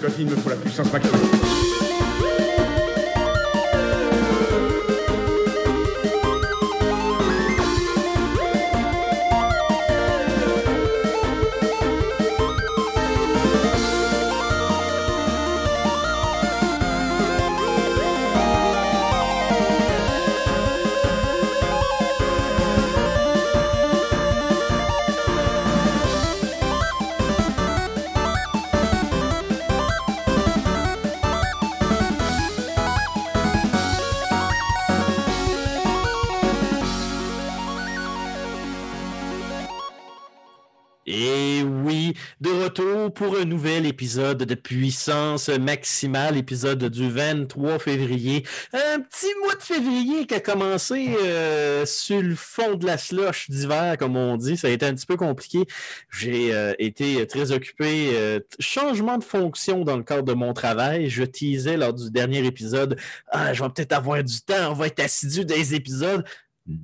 Scott, il me faut la puissance maximale. Pour un nouvel épisode de Puissance Maximale, épisode du 23 février. Un petit mois de février qui a commencé euh, sur le fond de la slush d'hiver, comme on dit. Ça a été un petit peu compliqué. J'ai euh, été très occupé. euh, changement de fonction dans le cadre de mon travail. Je teasais lors du dernier épisode, ah, je vais peut-être avoir du temps, on va être assidu des épisodes.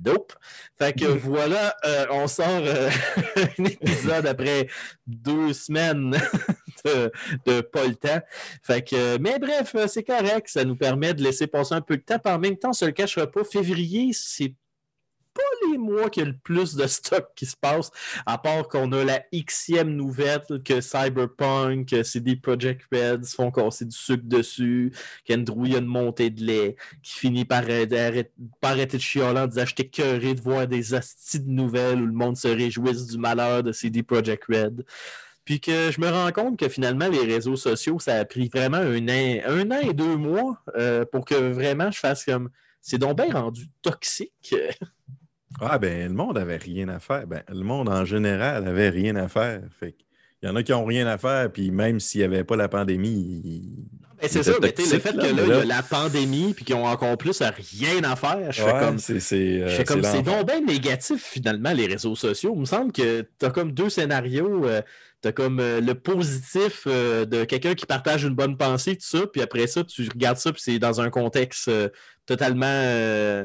Nope. Fait que voilà, euh, on sort euh, un épisode après deux semaines de, de pas le temps. Fait que, mais bref, euh, c'est correct. Ça nous permet de laisser passer un peu de temps. En même temps, on se le cachera pas. Février, c'est pas les mois qu'il y a le plus de stock qui se passe, à part qu'on a la xème nouvelle que Cyberpunk, CD Projekt Red se font casser du sucre dessus, qu'Andrew a une montée de lait, qui finit par, arrêter- de chialer en disant J'étais curé de voir des hosties de nouvelles où le monde se réjouisse du malheur de CD Projekt Red. Puis que je me rends compte que finalement, les réseaux sociaux, ça a pris vraiment un an, un an et deux mois euh, pour que vraiment je fasse comme. C'est donc bien rendu toxique. Ah ben le monde avait rien à faire. Ben, le monde en général avait rien à faire. Fait il y en a qui ont rien à faire, puis même s'il n'y avait pas la pandémie, ils- Ben, c'est ça, mais le fait là, que là, il y a la pandémie puis qu'ils ont encore plus à rien à faire, je fais comme. c'est euh, comme c'est donc bien négatif finalement les réseaux sociaux. Il me semble que tu as comme deux scénarios. tu as comme euh, le positif euh, de quelqu'un qui partage une bonne pensée, tout ça, puis après ça, tu regardes ça, puis c'est dans un contexte euh, totalement euh,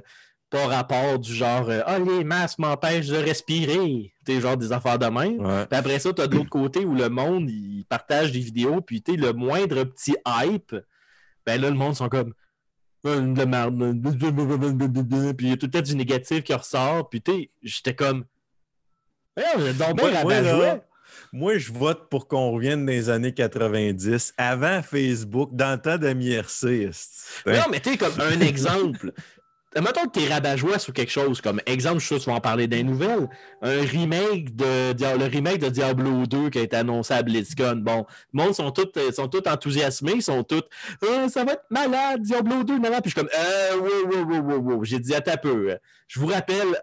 pas rapport du genre euh, Ah, les masques m'empêchent de respirer. Tu sais, genre des affaires de même. Ouais. Puis après ça, tu as de l'autre côté où le monde, il partage des vidéos, puis tu sais, le moindre petit hype, ben là, le monde sont comme de merde. Puis il y a tout le temps du négatif qui ressort. Puis tu sais, j'étais comme. Êtes donc Moi- moi, rabat-joie. là, Moi, je vote pour qu'on revienne dans les années 90, avant Facebook, dans le temps d'MIRC. Non, mais tu sais, comme un exemple. Mettons que tu es rabat-joie sur quelque chose, comme exemple, je suis sûr que tu vas en parler des nouvelles, un remake de le remake de Diablo 2 qui a été annoncé à BlizzCon. Bon, le monde sont tous, euh, sont enthousiasmés, ils sont tous Euh, ça va être malade, Diablo 2, malade. Puis je suis comme euh, wow, wow, wow, wow. J'ai dit un peu. Je vous rappelle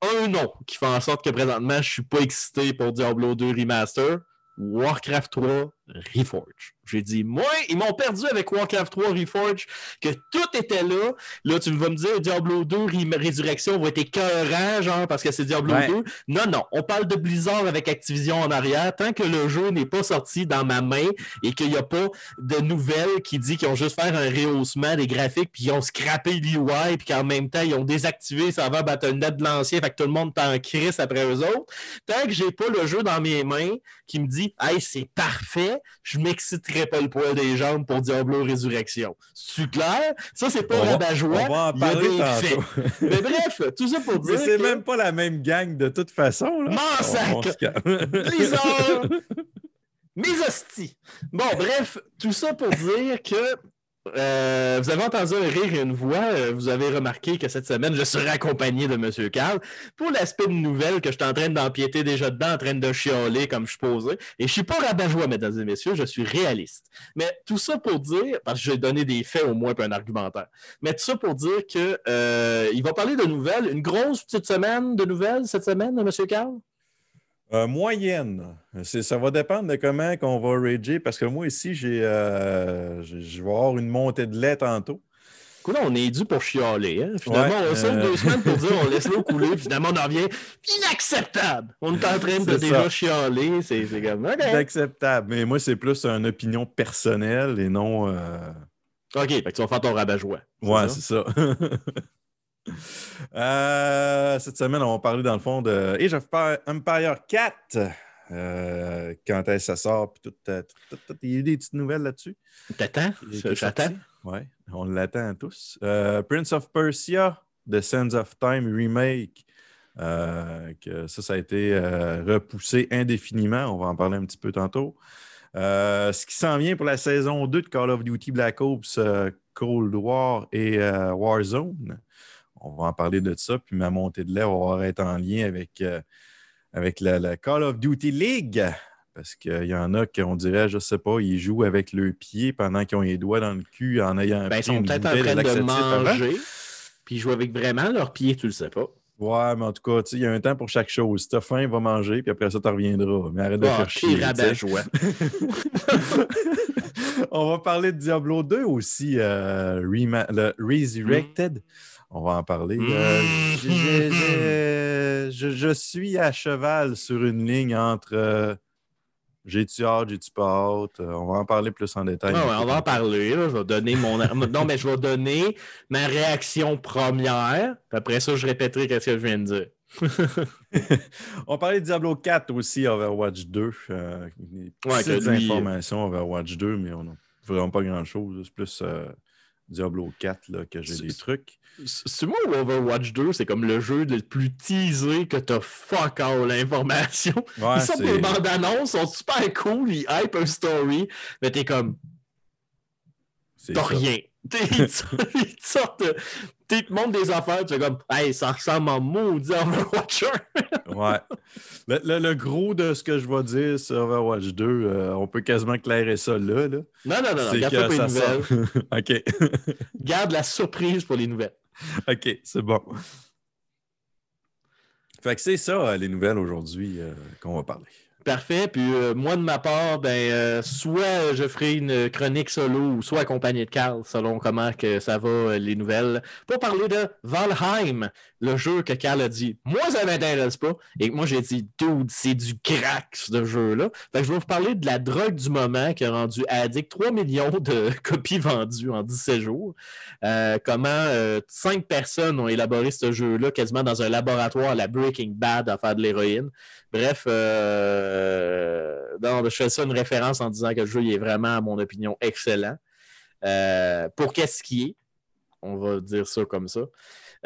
un nom qui fait en sorte que présentement je suis pas excité pour Diablo 2 Remaster. Warcraft 3 Reforge. J'ai dit, moi, ils m'ont perdu avec Warcraft 3 Reforge, que tout était là. Là, tu vas me dire, Diablo 2 Rem- Résurrection va être écœurant, genre, parce que c'est Diablo Ouais. 2. Non, non, on parle de Blizzard avec Activision en arrière. Tant que le jeu n'est pas sorti dans ma main et qu'il n'y a pas de nouvelles qui dit qu'ils ont juste fait un rehaussement des graphiques, puis ils ont scrappé l'UI, puis qu'en même temps, ils ont désactivé le serveur Battle.net de l'ancien, fait que tout le monde est en crise après eux autres. Tant que j'ai pas le jeu dans mes mains qui me dit Hey, c'est parfait, je m'exciterai pas le poil des jambes pour Diablo Résurrection. C'est clair? Ça, c'est pas rabat-joie. on va en parler. Mais bref, tout ça pour dire. Mais c'est que même pas la même gang de toute façon. Là. Massacre! Blizzard! Mes hosties! Bon, bref, tout ça pour dire que euh, vous avez entendu un rire et une voix. euh, vous avez remarqué que cette semaine, je serai accompagné de M. Carl pour l'aspect de nouvelles que je suis en train d'empiéter déjà dedans, en train de chialer comme je posé. Et je suis pas rabat-joie, mesdames et messieurs, je suis réaliste. Mais tout ça pour dire, parce que j'ai donné des faits au moins puis un argumentaire. Mais tout ça pour dire que euh, il va parler de nouvelles. Une grosse petite semaine de nouvelles cette semaine, M. Carl? Euh, moyenne. Ça va dépendre de comment on va rager parce que moi ici, j'ai, euh, je vais avoir une montée de lait tantôt. Écoute, on est dû pour chialer. Hein? Finalement, Ouais, on saute euh, deux semaines pour dire on laisse l'eau couler, puis finalement, on en revient inacceptable. On est en train de déjà ça. chialer. C'est c'est comme, OK. C'est acceptable. Mais moi, c'est plus une opinion personnelle et non. euh, OK, fait que tu vas faire ton rabat-joie. Ouais, c'est ça. Euh, cette semaine, on va parler dans le fond de Age of Empire 4. Euh, quand est-ce que ça sort? Puis tout, euh, tout, tout, tout. Il y a eu des petites nouvelles là-dessus. T'attends? J'attends. Ouais, on l'attend tous. Euh, Prince of Persia, The Sands of Time Remake. Que ça, ça a été repoussé indéfiniment. On va en parler un petit peu tantôt. Ce qui s'en vient pour la saison 2 de Call of Duty Black Ops, Cold War et Warzone. On va en parler de ça. Puis ma montée de lait va être en lien avec, euh, avec la, la Call of Duty League. Parce qu'il y en a qui, on dirait, je sais pas, ils jouent avec le pied pendant qu'ils ont les doigts dans le cul en ayant Ben, ils sont peut-être en train de avant. manger, puis ils jouent avec vraiment leurs pieds, tu le sais pas. Ouais, mais en tout cas, tu sais, il y a un temps pour chaque chose. Si t'as faim, va manger, puis après ça, tu reviendras. Mais arrête de Ah, faire chier. On va parler de Diablo 2 aussi, euh, le Resurrected. On va en parler. Euh, Mm. j'ai- je, je suis à cheval sur une ligne entre euh, j'ai-tu hâte, j'ai-tu pas hâte? Euh, on va en parler plus en détail. Ah ouais, on va en parler. là. Je vais donner mon. non, mais je vais donner ma réaction première. Après ça, je répéterai ce que je viens de dire. On parlait de Diablo 4 aussi, Overwatch 2. Euh, des Ouais, lui, informations Overwatch 2, mais on n'a vraiment pas grand-chose. C'est plus euh, Diablo 4 là, que j'ai des trucs. C'est moi ou Overwatch 2, c'est comme le jeu le plus teasé que t'as fuck all l'information. Ouais, ils sortent des bandes annonces, sont super cool, ils hype un story, mais t'es comme, t'as rien. Ils te sortent- ils te montrent des affaires, tu fais comme, hey, ça ressemble en maudit à Overwatch 1. Ouais. Le, le- le gros de ce que je vais dire sur Overwatch 2, euh, on peut quasiment clairer ça là. là. Non, non, non, non, garde ça pour les nouvelles. OK. Garde la surprise pour les nouvelles. OK, c'est bon. Fait que c'est ça, euh, les nouvelles aujourd'hui euh, qu'on va parler. Parfait. Puis euh, moi, de ma part, ben, euh, soit je ferai une chronique solo ou soit accompagné de Carl, selon comment que ça va, euh, les nouvelles, pour parler de Valheim, le jeu que Carl a dit, moi, ça m'intéresse pas. Et moi, j'ai dit, dude, c'est du crack, ce jeu-là. Je vais vous parler de la drogue du moment qui a rendu addict 3 millions de copies vendues en 17 jours. Comment cinq personnes ont élaboré ce jeu-là quasiment dans un laboratoire à la Breaking Bad à faire de l'héroïne. Bref, euh, non, je fais ça une référence en disant que le jeu il est vraiment, à mon opinion, excellent. Euh, pour qu'est-ce qui est, on va dire ça comme ça.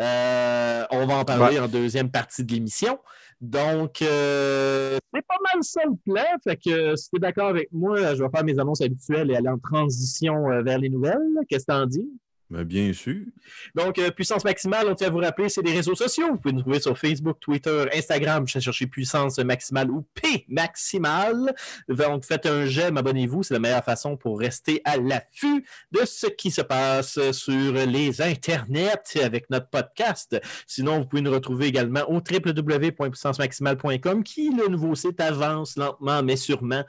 Euh, on va en parler en deuxième partie de l'émission. Donc, euh, c'est pas mal ça le plan. Fait que si tu es d'accord avec moi, je vais faire mes annonces habituelles et aller en transition vers les nouvelles. Qu'est-ce que t'en dis? Bien sûr. Donc, euh, Puissance Maximale, on tient à vous rappeler, c'est des réseaux sociaux. Vous pouvez nous trouver sur Facebook, Twitter, Instagram. Je chercher Puissance Maximale ou P Maximale. Donc, faites un j'aime, abonnez-vous. C'est la meilleure façon pour rester à l'affût de ce qui se passe sur les internets avec notre podcast. Sinon, vous pouvez nous retrouver également au www.puissancemaximale.com qui, le nouveau site, avance lentement, mais sûrement.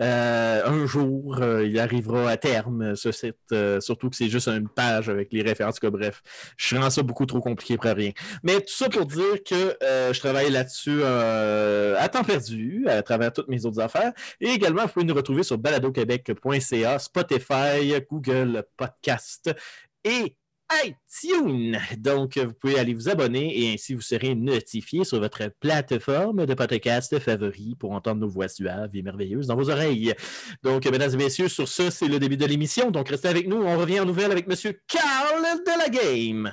Euh, un jour, euh, il arrivera à terme, ce site. surtout que c'est juste une page avec les références. En bref, je rends ça beaucoup trop compliqué pour rien. Mais tout ça pour dire que euh, je travaille là-dessus euh, à temps perdu, à travers toutes mes autres affaires. Et également, vous pouvez nous retrouver sur baladoquebec.ca, Spotify, Google Podcast et Donc, vous pouvez aller vous abonner et ainsi vous serez notifié sur votre plateforme de podcast favori pour entendre nos voix suaves et merveilleuses dans vos oreilles. Donc, mesdames et messieurs, sur ce, c'est le début de l'émission. Donc, restez avec nous. On revient en nouvelle avec Monsieur Carl de la Game.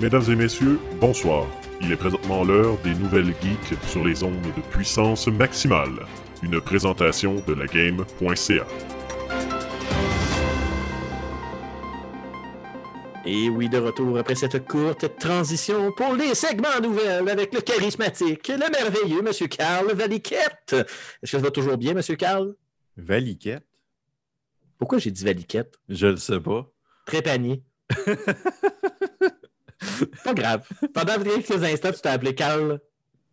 Mesdames et messieurs, bonsoir. Il est présentement l'heure des nouvelles geeks sur les ondes de puissance maximale. Une présentation de la game.ca. Et oui, de retour après cette courte transition pour les segments nouvelles avec le charismatique, le merveilleux Monsieur Carl Valiquette. Est-ce que ça va toujours bien, Monsieur Carl? Valiquette. Pourquoi j'ai dit Valiquette? Je le sais pas. Trépanier. pas grave. Pendant quelques instants, tu t'es appelé Carl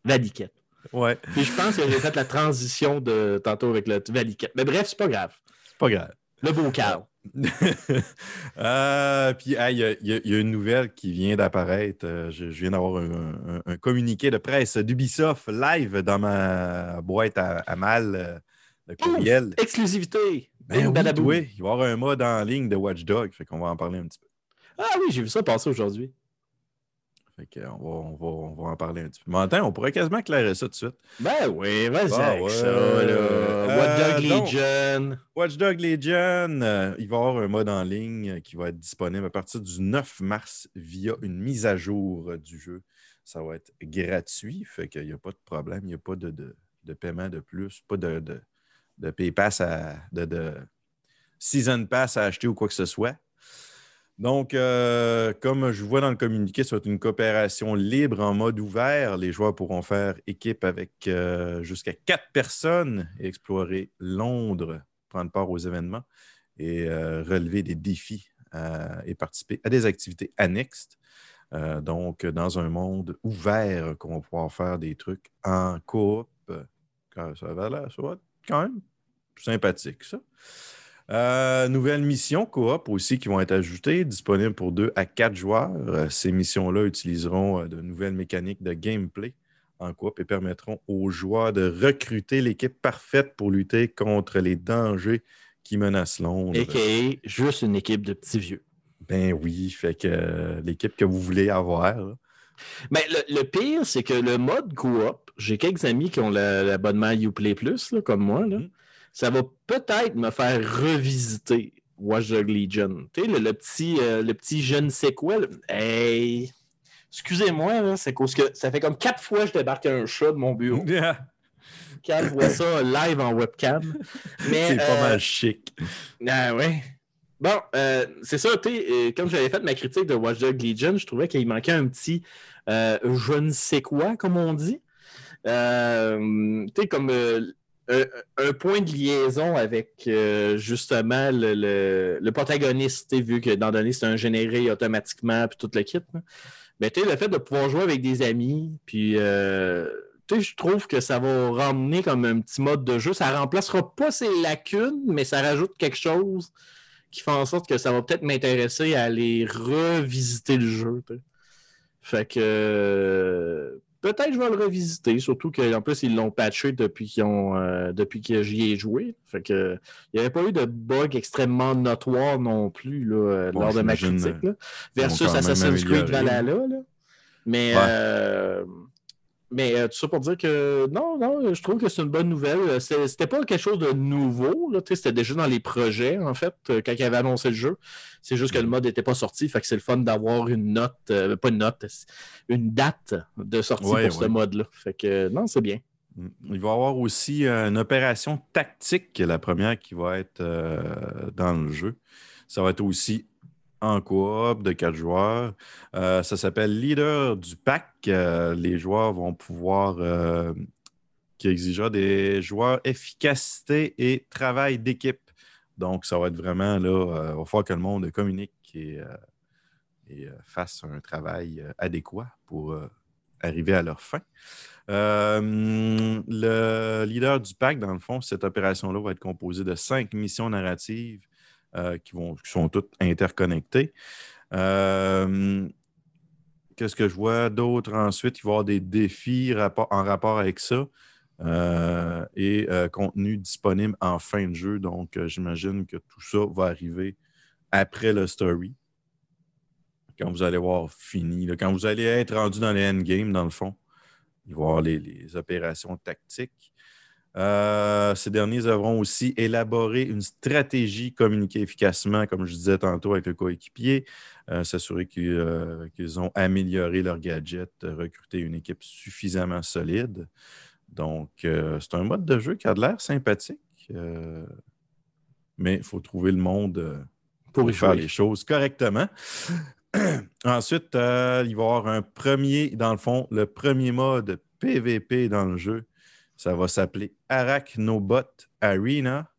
Valiquette. Ouais, Puis je pense que j'ai fait la transition de tantôt avec le Valiquette. Mais bref, c'est pas grave. c'est pas grave. Le beau Carl. Euh, puis, il y, y a- il y a une nouvelle qui vient d'apparaître. Euh, je, je viens d'avoir un, un- un communiqué de presse d'Ubisoft live dans ma boîte à, à mal euh, de courriel. Exclusivité. Ben oui, il va y avoir un mode en ligne de Watchdog, fait qu'on va en parler un petit peu. Ah oui, j'ai vu ça passer aujourd'hui. Fait qu'on va, on va, on va en parler un petit peu. Mais attends, on pourrait quasiment clairer ça tout de suite. Ben oui, vas-y Ah avec ouais. ça, là. Euh, donc- Legion. Watchdog Legion, euh, il va y avoir un mode en ligne euh, qui va être disponible à partir du 9 mars via une mise à jour du jeu. Ça va être gratuit, fait qu'il n'y a pas de problème, il n'y a pas de, de- de paiement de plus, pas de, de, de pay pass à, de, de season pass à acheter ou quoi que ce soit. Donc, euh, comme je vois dans le communiqué, ça va être une coopération libre en mode ouvert. Les joueurs pourront faire équipe avec euh, jusqu'à quatre personnes et explorer Londres, prendre part aux événements et euh, relever des défis et participer à des activités annexes. Donc, dans un monde ouvert qu'on va pouvoir faire des trucs en coop. Ça va, l'air- ça va être quand même sympathique, ça. Euh, nouvelles missions coop aussi qui vont être ajoutées, disponibles pour 2 à 4 joueurs. Euh, ces missions-là utiliseront euh, de nouvelles mécaniques de gameplay en coop et permettront aux joueurs de recruter l'équipe parfaite pour lutter contre les dangers qui menacent Londres. A.K.A. juste une équipe de petits vieux. Ben oui, fait que euh, l'équipe que vous voulez avoir. là. Mais le, le pire, c'est que le mode coop, j'ai quelques amis qui ont la- l'abonnement Uplay Plus, là, comme moi. Là. Mhm. Ça va peut-être me faire revisiter Watch Dog Legion. Tu sais, le, le petit, euh, le petit je ne sais quoi. Hey! Excusez-moi, c'est cause que ça fait comme quatre fois que je débarque un chat de mon bureau. Quand je vois ça live en webcam. C'est pas euh, mal chic. Ah ouais. Bon, euh, c'est ça, tu sais, euh, comme j'avais fait ma critique de Watch Dogs Legion, je trouvais qu'il manquait un petit euh, je ne sais quoi, comme on dit. Euh, tu sais, comme euh, un, un point de liaison avec euh, justement le, le, le protagoniste, vu que dans donné, c'est un généré automatiquement, puis tout le kit. là. Mais le fait de pouvoir jouer avec des amis, puis euh, je trouve que ça va ramener comme un petit mode de jeu. Ça remplacera pas ses lacunes, mais ça rajoute quelque chose qui fait en sorte que ça va peut-être m'intéresser à aller revisiter le jeu. Fait que euh, peut-être je vais le revisiter, surtout qu'en plus ils l'ont patché depuis qu'ils ont euh, depuis que j'y ai joué. Fait que il n'y avait pas eu de bug extrêmement notoire non plus là, euh, Bon, lors de ma critique. là. Versus Assassin's Creed. Valhalla. là. Mais, Ouais. euh, mais euh, tout ça pour dire que non, non, je trouve que c'est une bonne nouvelle. Euh, C'était pas quelque chose de nouveau. C'était déjà dans les projets, en fait, euh, quand ils avaient annoncé le jeu. C'est juste que le mode n'était pas sorti. Fait que c'est le fun d'avoir une note, euh, pas une note, une date de sortie Ouais, pour ouais. ce mode-là. Fait que non, c'est bien. Mm. Il va y avoir aussi une opération tactique, la première qui va être euh, dans le jeu. Ça va être aussi en coop de quatre joueurs. Euh, ça s'appelle Leader du pack. Euh, les joueurs vont pouvoir, euh, qui exigera des joueurs efficacité et travail d'équipe. Donc, ça va être vraiment là, il va falloir que le monde communique et, fasse un travail adéquat pour arriver à leur fin. Le leader du pack, dans le fond, cette opération-là va être composée de cinq missions narratives euh, qui, vont, qui sont toutes interconnectées. Euh, Qu'est-ce que je vois d'autre ensuite? Il va y avoir des défis en rapport avec ça euh, et contenu disponible en fin de jeu. Donc, j'imagine que tout ça va arriver après le story. Quand vous allez voir fini, quand vous allez être rendu dans les endgames, dans le fond, il va y avoir les opérations tactiques. Euh, ces derniers devront aussi élaborer une stratégie, communiquer efficacement, comme je disais tantôt, avec le coéquipier, euh, s'assurer qu'ils euh, qu'ils ont amélioré leur gadget, recruter une équipe suffisamment solide. Donc, c'est un mode de jeu qui a de l'air sympathique, mais il faut trouver le monde pour y faire jouer. les choses correctement. Ensuite, il va y avoir un premier, dans le fond, le premier mode PVP dans le jeu. Ça va s'appeler Arachnobot Arena.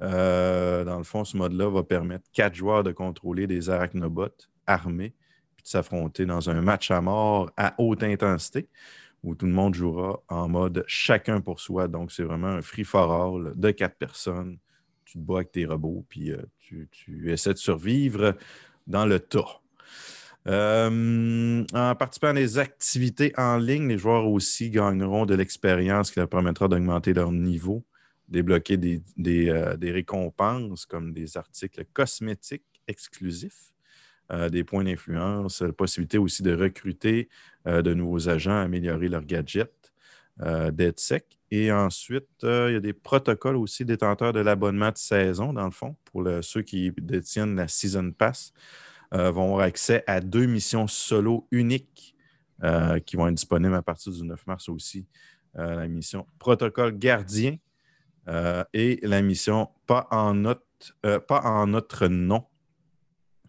Euh, dans le fond, ce mode-là va permettre quatre joueurs de contrôler des arachnobots armés puis de s'affronter dans un match à mort à haute intensité où tout le monde jouera en mode chacun pour soi. Donc, c'est vraiment un free-for-all de quatre personnes. Tu te bats avec tes robots, puis euh, tu, tu essaies de survivre dans le tas. Euh, en participant à des activités en ligne, les joueurs aussi gagneront de l'expérience qui leur permettra d'augmenter leur niveau, débloquer des, euh, récompenses comme des articles cosmétiques exclusifs, euh, des points d'influence, la possibilité aussi de recruter de nouveaux agents, améliorer leurs gadgets, d'être sec. Et ensuite, il y a des protocoles aussi détenteurs de l'abonnement de saison, dans le fond, pour ceux qui détiennent la Season Pass, euh, vont avoir accès à deux missions solo uniques euh, qui vont être disponibles à partir du 9 mars aussi. Euh, la mission Protocole Gardien et la mission Pas en, notre, pas en notre nom.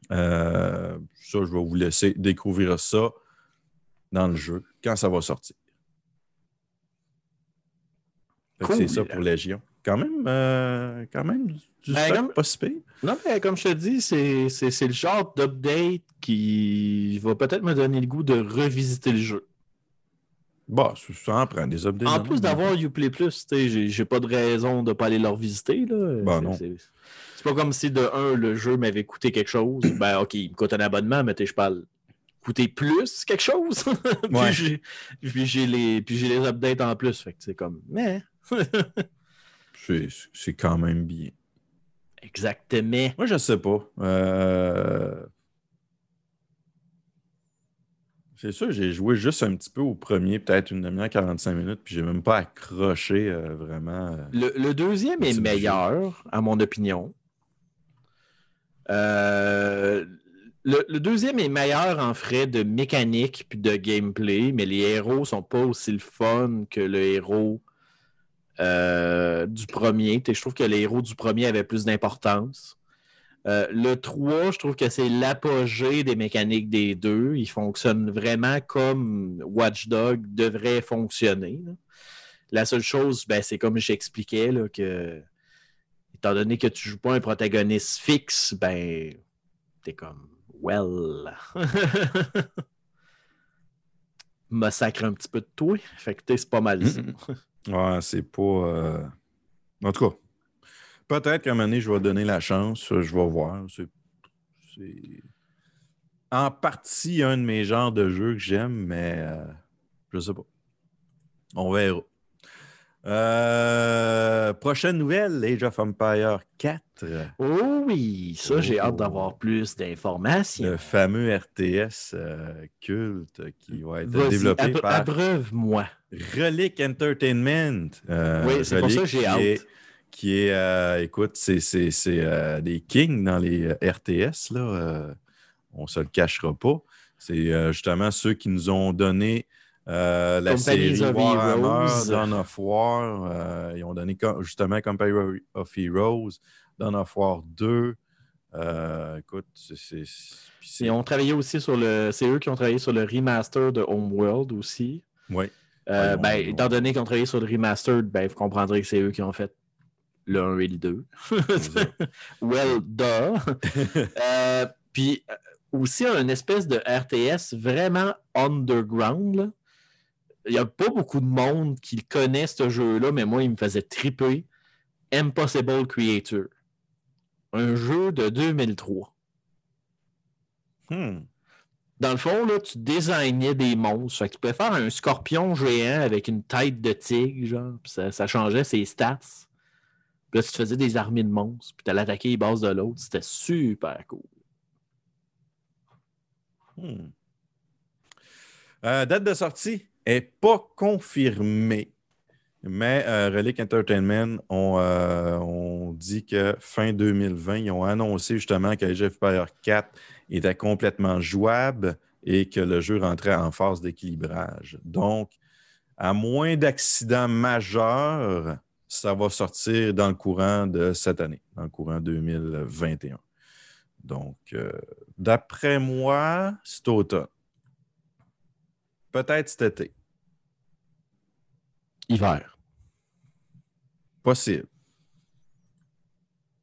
Ça, je vais vous laisser découvrir ça dans le jeu quand ça va sortir. Cool. C'est ça pour Légion. Quand même, euh, quand même du Ben, stock comme- pas si pire. Non, mais comme je te dis, c'est c'est- c'est le genre d'update qui va peut-être me donner le goût de revisiter le jeu. Bah, ça en prend des updates. En plus d'avoir Uplay Plus, j'ai pas de raison de ne pas aller leur visiter. là. Ben C'est- non. C'est pas comme si de un, le jeu m'avait coûté quelque chose. ben ok, il me coûte un abonnement, mais je parle coûter plus quelque chose. puis Ouais. j'ai- puis j'ai les, puis j'ai les updates en plus. Fait que c'est comme, mais. C'est quand même bien. Exactement. Moi, je sais pas. Euh, C'est sûr, j'ai joué juste un petit peu au premier, peut-être une demi-heure, 45 minutes, puis j'ai même pas accroché euh, vraiment. euh. Le, le deuxième est jeu. meilleur, à mon opinion. Euh, le, le deuxième est meilleur en frais de mécanique puis de gameplay, mais les héros sont pas aussi le fun que le héros euh, du premier. Je trouve que les héros du premier avaient plus d'importance. Euh, le 3, je trouve que c'est l'apogée des mécaniques des deux. Il fonctionne vraiment comme Watch Dog devrait fonctionner. La seule chose, ben, c'est comme j'expliquais, que étant donné que tu joues pas un protagoniste fixe, ben t'es comme well. Massacre un petit peu de toi. Fait que c'est pas mal ça. Ouais, c'est pas. euh, En tout cas, peut-être qu'à un moment donné, je vais donner la chance. Je vais voir. C'est en partie un de mes genres de jeux que j'aime, mais euh, je sais pas. On verra. Euh, prochaine nouvelle, Age of Empire 4. Oh oui, ça j'ai Oh. hâte d'avoir plus d'informations. Le fameux RTS euh, culte qui va être développé par abreuve-moi. Relic Entertainment. Euh, Oui, c'est pour ça que j'ai hâte. est- qui est, écoute, c'est des kings dans les RTS, là. on se le cachera pas. C'est justement ceux qui nous ont donné euh, la Companies série of Warhammer, Heroes. Dawn of War. euh, ils ont donné justement Company of Heroes, Dawn of War 2. Euh, écoute, c'est- Ils ont travaillé aussi sur le. C'est eux qui ont travaillé sur le remaster de Homeworld aussi. Ouais, ben, étant donné qu'ils ont travaillé sur le remastered, ben, vous comprendrez que c'est eux qui ont fait le 1 et le 2. well. Euh, Puis aussi un espèce de RTS vraiment underground. là. Il n'y a pas beaucoup de monde qui connaît ce jeu-là, mais moi, il me faisait triper. Impossible Creator. Un jeu de 2003. Hmm. Dans le fond, là, tu désignais des monstres. Fait que tu pouvais faire un scorpion géant avec une tête de tigre, genre. Puis ça, ça changeait ses stats. Puis là, tu te faisais des armées de monstres. Puis tu allais attaquer les bases de l'autre. C'était super cool. Hmm. Euh, date de sortie? N'est pas confirmée, mais euh, Relic Entertainment ont, euh, ont dit que fin 2020, ils ont annoncé justement que of Empires 4 était complètement jouable et que le jeu rentrait en phase d'équilibrage. Donc, à moins d'accidents majeurs, ça va sortir dans le courant de cette année, dans le courant 2021. Donc, euh, d'après moi, c'est automne. Peut-être cet été. Hiver. Possible.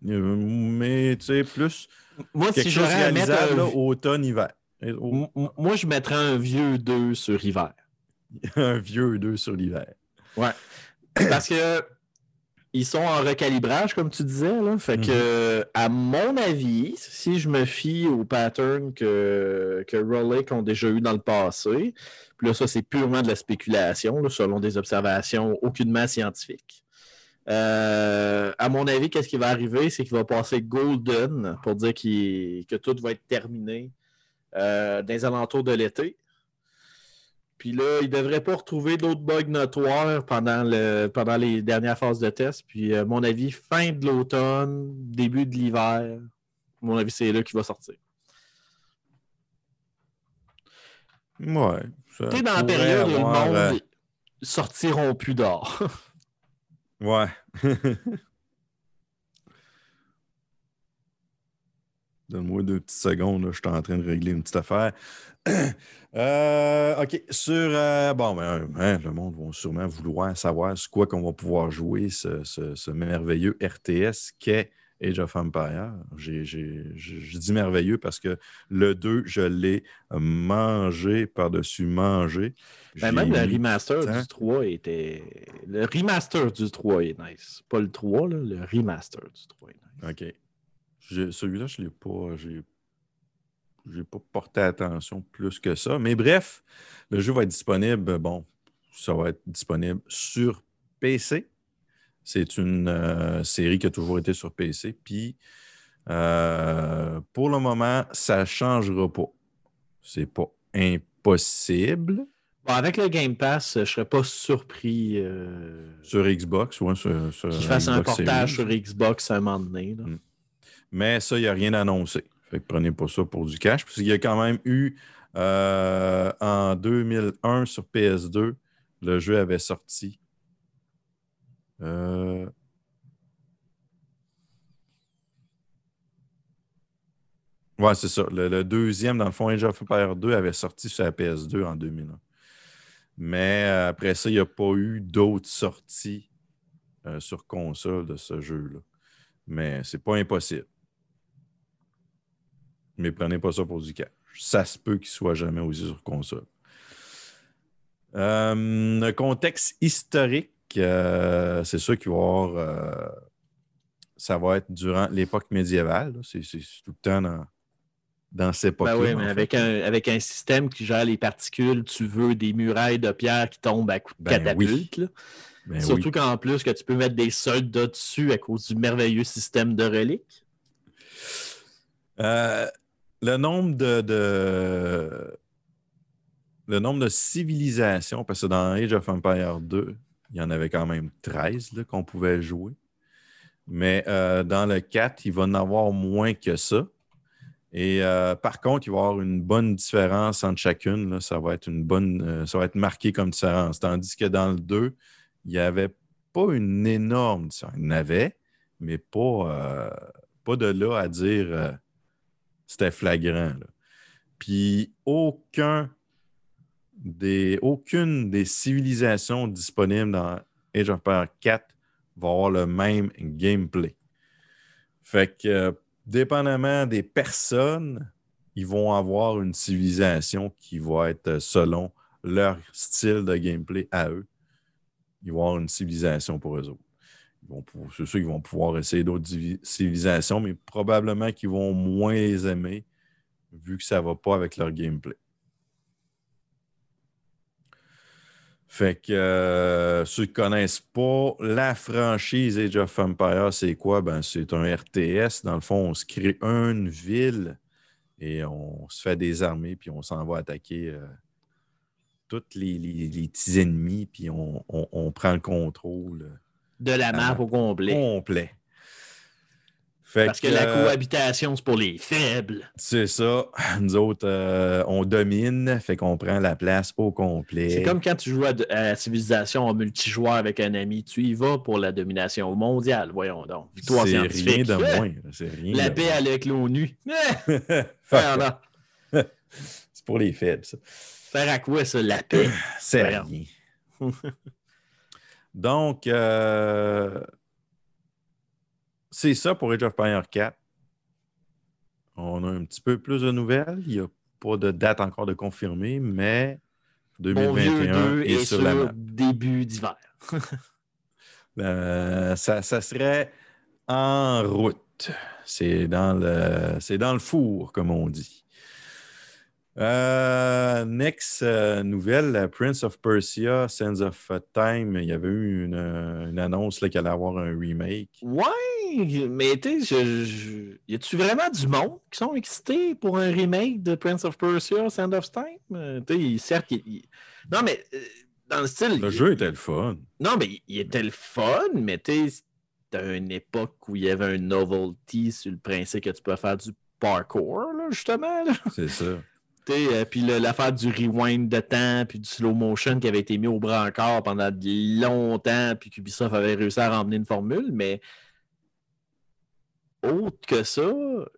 Euh, mais tu sais, plus Moi, quelque si chose réalisable, un- là, automne-hiver. Et- au- M- m- Moi, je mettrais un vieux 2 sur hiver. un vieux 2 sur l'hiver. Parce que ils sont en recalibrage, comme tu disais. Là. Fait que, à mon avis, si je me fie au pattern que, que Rolex ont déjà eu dans le passé, puis là, ça, c'est purement de la spéculation, là, selon des observations aucunement scientifiques. Euh, à mon avis, qu'est-ce qui va arriver? C'est qu'il va passer Golden pour dire que tout va être terminé euh, dans les alentours de l'été. Puis là, il ne devrait pas retrouver d'autres bugs notoires pendant, le, pendant les dernières phases de test. Puis, à mon avis, fin de l'automne, début de l'hiver, à mon avis, c'est là qu'il va sortir. Ouais. sais, dans la période où le monde euh, sortiront plus d'or. Ouais. Donne-moi deux petites secondes, là, je suis en train de régler une petite affaire. Euh, OK, sur... euh, bon, ben, hein, le monde va sûrement vouloir savoir sur quoi qu'on va pouvoir jouer ce, ce- ce merveilleux RTS qu'est Age of Empire. Je dis merveilleux parce que le 2, je l'ai mangé par-dessus mangé. Ben, même le remaster temps. du 3 était. Le remaster du 3 est nice. Pas le 3, là, le remaster du 3 est nice. OK. Celui-là, je ne l'ai pas. J'ai j'ai pas porté attention plus que ça. Mais bref, le jeu va être disponible. Bon, ça va être disponible sur PC. C'est une euh, série qui a toujours été sur PC. Puis, euh, pour le moment, ça ne changera pas. C'est pas impossible. Bon, avec le Game Pass, je serais pas surpris euh, Sur Xbox, ouais, sur, sur qu'ils fassent un portage Series. sur Xbox à un moment donné. là. Mm. Mais ça, il n'y a rien annoncé. Fait que prenez pas ça pour du cash. Parce qu'il y a quand même eu euh, en 2001 sur PS2, le jeu avait sorti. Euh, Ouais, c'est ça. Le, deuxième, dans le fond, Age of Empires 2 avait sorti sur la PS2 en 2001. Mais euh, après ça, il n'y a pas eu d'autres sorties euh, sur console de ce jeu-là. Mais c'est pas impossible. Mais prenez pas ça pour du cash. Ça se peut qu'il soit jamais aussi sur console. Euh, le contexte historique, euh, c'est sûr qu'il va y avoir. euh, ça va être durant l'époque médiévale. C'est tout le temps dans, dans cette époque-là. Ben oui, fait. avec un, avec un système qui gère les particules, tu veux des murailles de pierre qui tombent à coups de Ben catapulte. Ben Surtout oui. qu'en plus, que tu peux mettre des soldats dessus à cause du merveilleux système de reliques. Euh, le nombre de, de- le nombre de civilisations, parce que dans Age of Empire 2, il y en avait quand même 13 là, qu'on pouvait jouer. Mais euh, dans le 4, il va en avoir moins que ça. Et euh, par contre, il va y avoir une bonne différence entre chacune. là. Ça va être une bonne. euh, ça va être marqué comme différence. Tandis que dans le 2, il n'y avait pas une énorme différence. Il y en avait, mais pas, pas de là à dire c'était flagrant. Puis aucun des, aucune des civilisations disponibles dans Age of Empires 4 va avoir le même gameplay. Fait que, euh, dépendamment des personnes, ils vont avoir une civilisation qui va être euh, selon leur style de gameplay à eux. Ils vont avoir une civilisation pour eux autres. C'est sûr qu'ils vont pouvoir essayer d'autres civilisations, mais probablement qu'ils vont moins les aimer vu que ça ne va pas avec leur gameplay. Fait que euh, ceux qui ne connaissent pas la franchise Age of Empires, c'est quoi? Ben, c'est un RTS. Dans le fond, on se crée une ville et on se fait des armées, puis on s'en va attaquer euh, tous les, petits ennemis, puis on, prend le contrôle De la map Ah. au complet. complet. Fait Parce que la euh, cohabitation, c'est pour les faibles. C'est ça. Nous autres, euh, on domine, fait qu'on prend la place au complet. C'est comme quand tu joues à, à Civilisation en multijoueur avec un ami. Tu y vas pour la domination mondiale. Voyons donc. Victoire C'est scientifique. rien de moins. C'est rien La de paix avec l'ONU. C'est pour les faibles, ça. Faire à quoi ça, la paix? C'est rien. Donc, euh, c'est ça pour Age of Empires 4. On a un petit peu plus de nouvelles. Il n'y a pas de date encore de confirmer, mais Mon vieux 2021 2 est est sur sur la map. début d'hiver. Euh, ça, ça serait en route. C'est dans le, c'est dans le four, comme on dit. Euh, next euh, nouvelle, la Prince of Persia, Sands of Time. Il y avait eu une, une annonce qu'il allait avoir un remake. Ouais, mais tu sais, y a-tu vraiment du monde qui sont excités pour un remake de Prince of Persia, Sand of Time? Euh, tu sais, certes, il- il- non, mais euh, dans le style. Le il- jeu était le fun. Non, mais il- était le fun, mais tu sais, c'était une époque où il y avait un novelty sur le principe que tu peux faire du parkour, là, justement. C'est ça. Euh, puis l'affaire du rewind de temps, puis du slow motion qui avait été mis au bras encore pendant longtemps, puis qu'Ubisoft avait réussi à ramener une formule, mais autre que ça,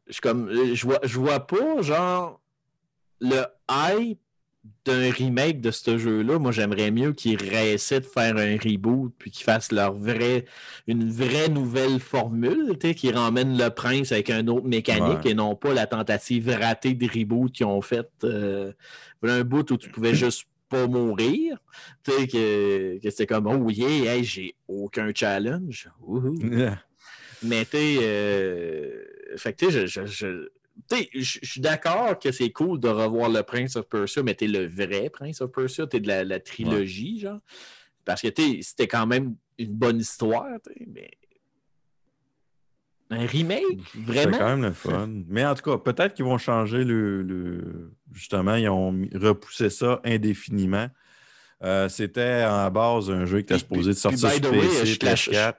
je, comme, euh, je, vois, je vois pas, genre, le hype d'un remake de ce jeu-là. Moi, j'aimerais mieux qu'ils réessaient de faire un reboot, puis qu'ils fassent leur vrai, une vraie nouvelle formule, tu sais, qui ramène le prince avec un autre mécanique Ouais. et non pas la tentative ratée de reboot qu'ils ont fait. Euh, un bout où tu pouvais juste pas mourir. Tu sais, que, que c'était comme, oh yeah, hey, j'ai aucun challenge. Mais tu sais, euh, fait que tu sais, je, je je suis d'accord que c'est cool de revoir le Prince of Persia, mais t'es le vrai Prince of Persia, t'es de la, la trilogie, genre. Parce que c'était quand même une bonne histoire, mais. Un remake, C'est vraiment? quand même le fun. Mais en tout cas, peut-être qu'ils vont changer le, le- Justement, ils ont repoussé ça indéfiniment. Euh, C'était en base un jeu qui était Puis- supposé de puis, sortir by sur way, PC, je clash- PS4.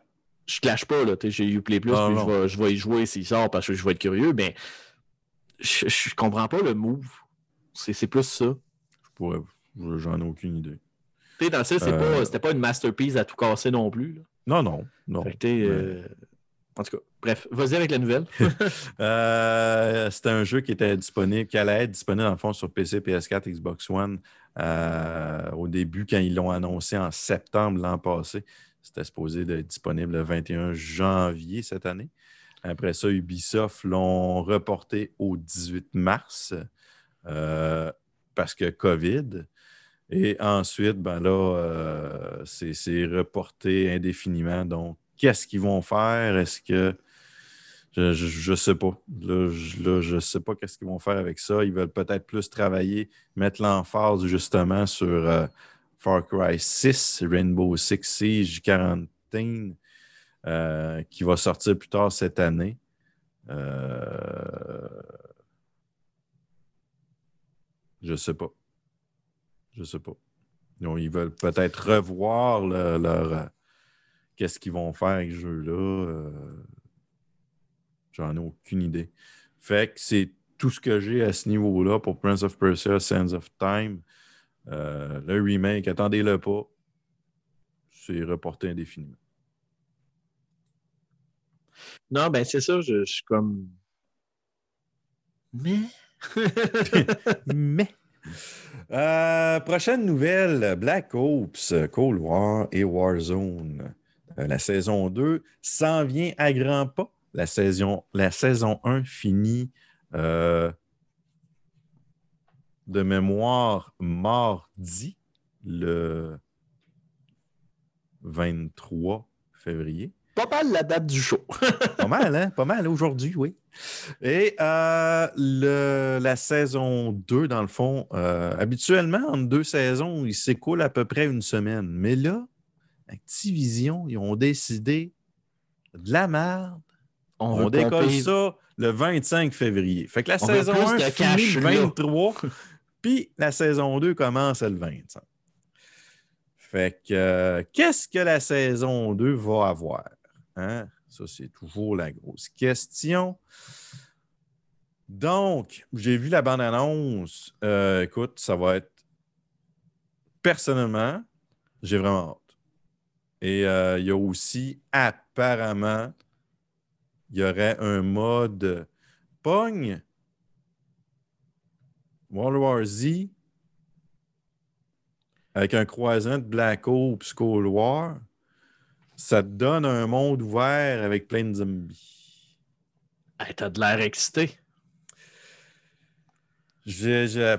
Je clash pas, là, j'ai Uplay Plus, Non, puis non. je vais, je vais y jouer s'il sort parce que je vais être curieux, mais je, je comprends pas le move. C'est plus ça. Je pourrais- J'en ai aucune idée. Tu sais, dans le sens, c'est Euh, pas- c'était pas une masterpiece à tout casser non plus. là. Non, non, non. Fait que, tu sais, euh, En tout cas, bref, vas-y avec la nouvelle. Euh, C'était un jeu qui était disponible, qui allait être disponible dans le fond sur PC, PS4, Xbox One euh, au début quand ils l'ont annoncé en septembre l'an passé. C'était supposé d'être disponible le 21 janvier cette année. Après ça, Ubisoft l'ont reporté au 18 mars euh, parce que COVID. Et ensuite, ben là, euh, c'est reporté indéfiniment. Donc, qu'est-ce qu'ils vont faire? Est-ce que. Je ne sais pas. Là, je- je sais pas qu'est-ce qu'ils vont faire avec ça. Ils veulent peut-être plus travailler, mettre l'emphase justement sur euh, Far Cry 6, Rainbow Six Siege Quarantine, euh, qui va sortir plus tard cette année. Euh, Je sais pas. Je sais pas. Donc, ils veulent peut-être revoir le- leur. euh, Qu'est-ce qu'ils vont faire avec ce jeu-là? euh, J'en ai aucune idée. Fait que c'est tout ce que j'ai à ce niveau-là pour Prince of Persia, Sands of Time. Le remake, attendez-le pas. C'est reporté indéfiniment. Non, ben c'est ça, je, je suis comme. Mais. Mais. Euh, prochaine nouvelle, Black Ops, Cold War et Warzone. Euh, la saison 2 s'en vient à grands pas. La saison, la saison 1 finit euh, de mémoire mardi, le 23 février. Pas mal la date du show. Pas mal, hein? Pas mal aujourd'hui, oui. Et euh, le- la saison 2, dans le fond, euh, habituellement, en deux saisons, il s'écoule à peu près une semaine. Mais là, Activision, ils ont décidé de la merde. On, veut décolle pomper- ça le 25 février. Fait que la On saison plus 1 de finit le là. 23, puis la saison 2 commence le 25. Fait que euh, qu'est-ce que la saison 2 va avoir? Hein? Ça, c'est toujours la grosse question. Donc, j'ai vu la bande-annonce. Euh, écoute, ça va être. Personnellement, j'ai vraiment hâte. Et euh, il y a aussi, apparemment, il y aurait un mode Pogne, World War Z, avec un croisement de Black Ops Cold War. Ça te donne un monde ouvert avec plein de zombies. Hey, T'as de l'air excité. Je, je,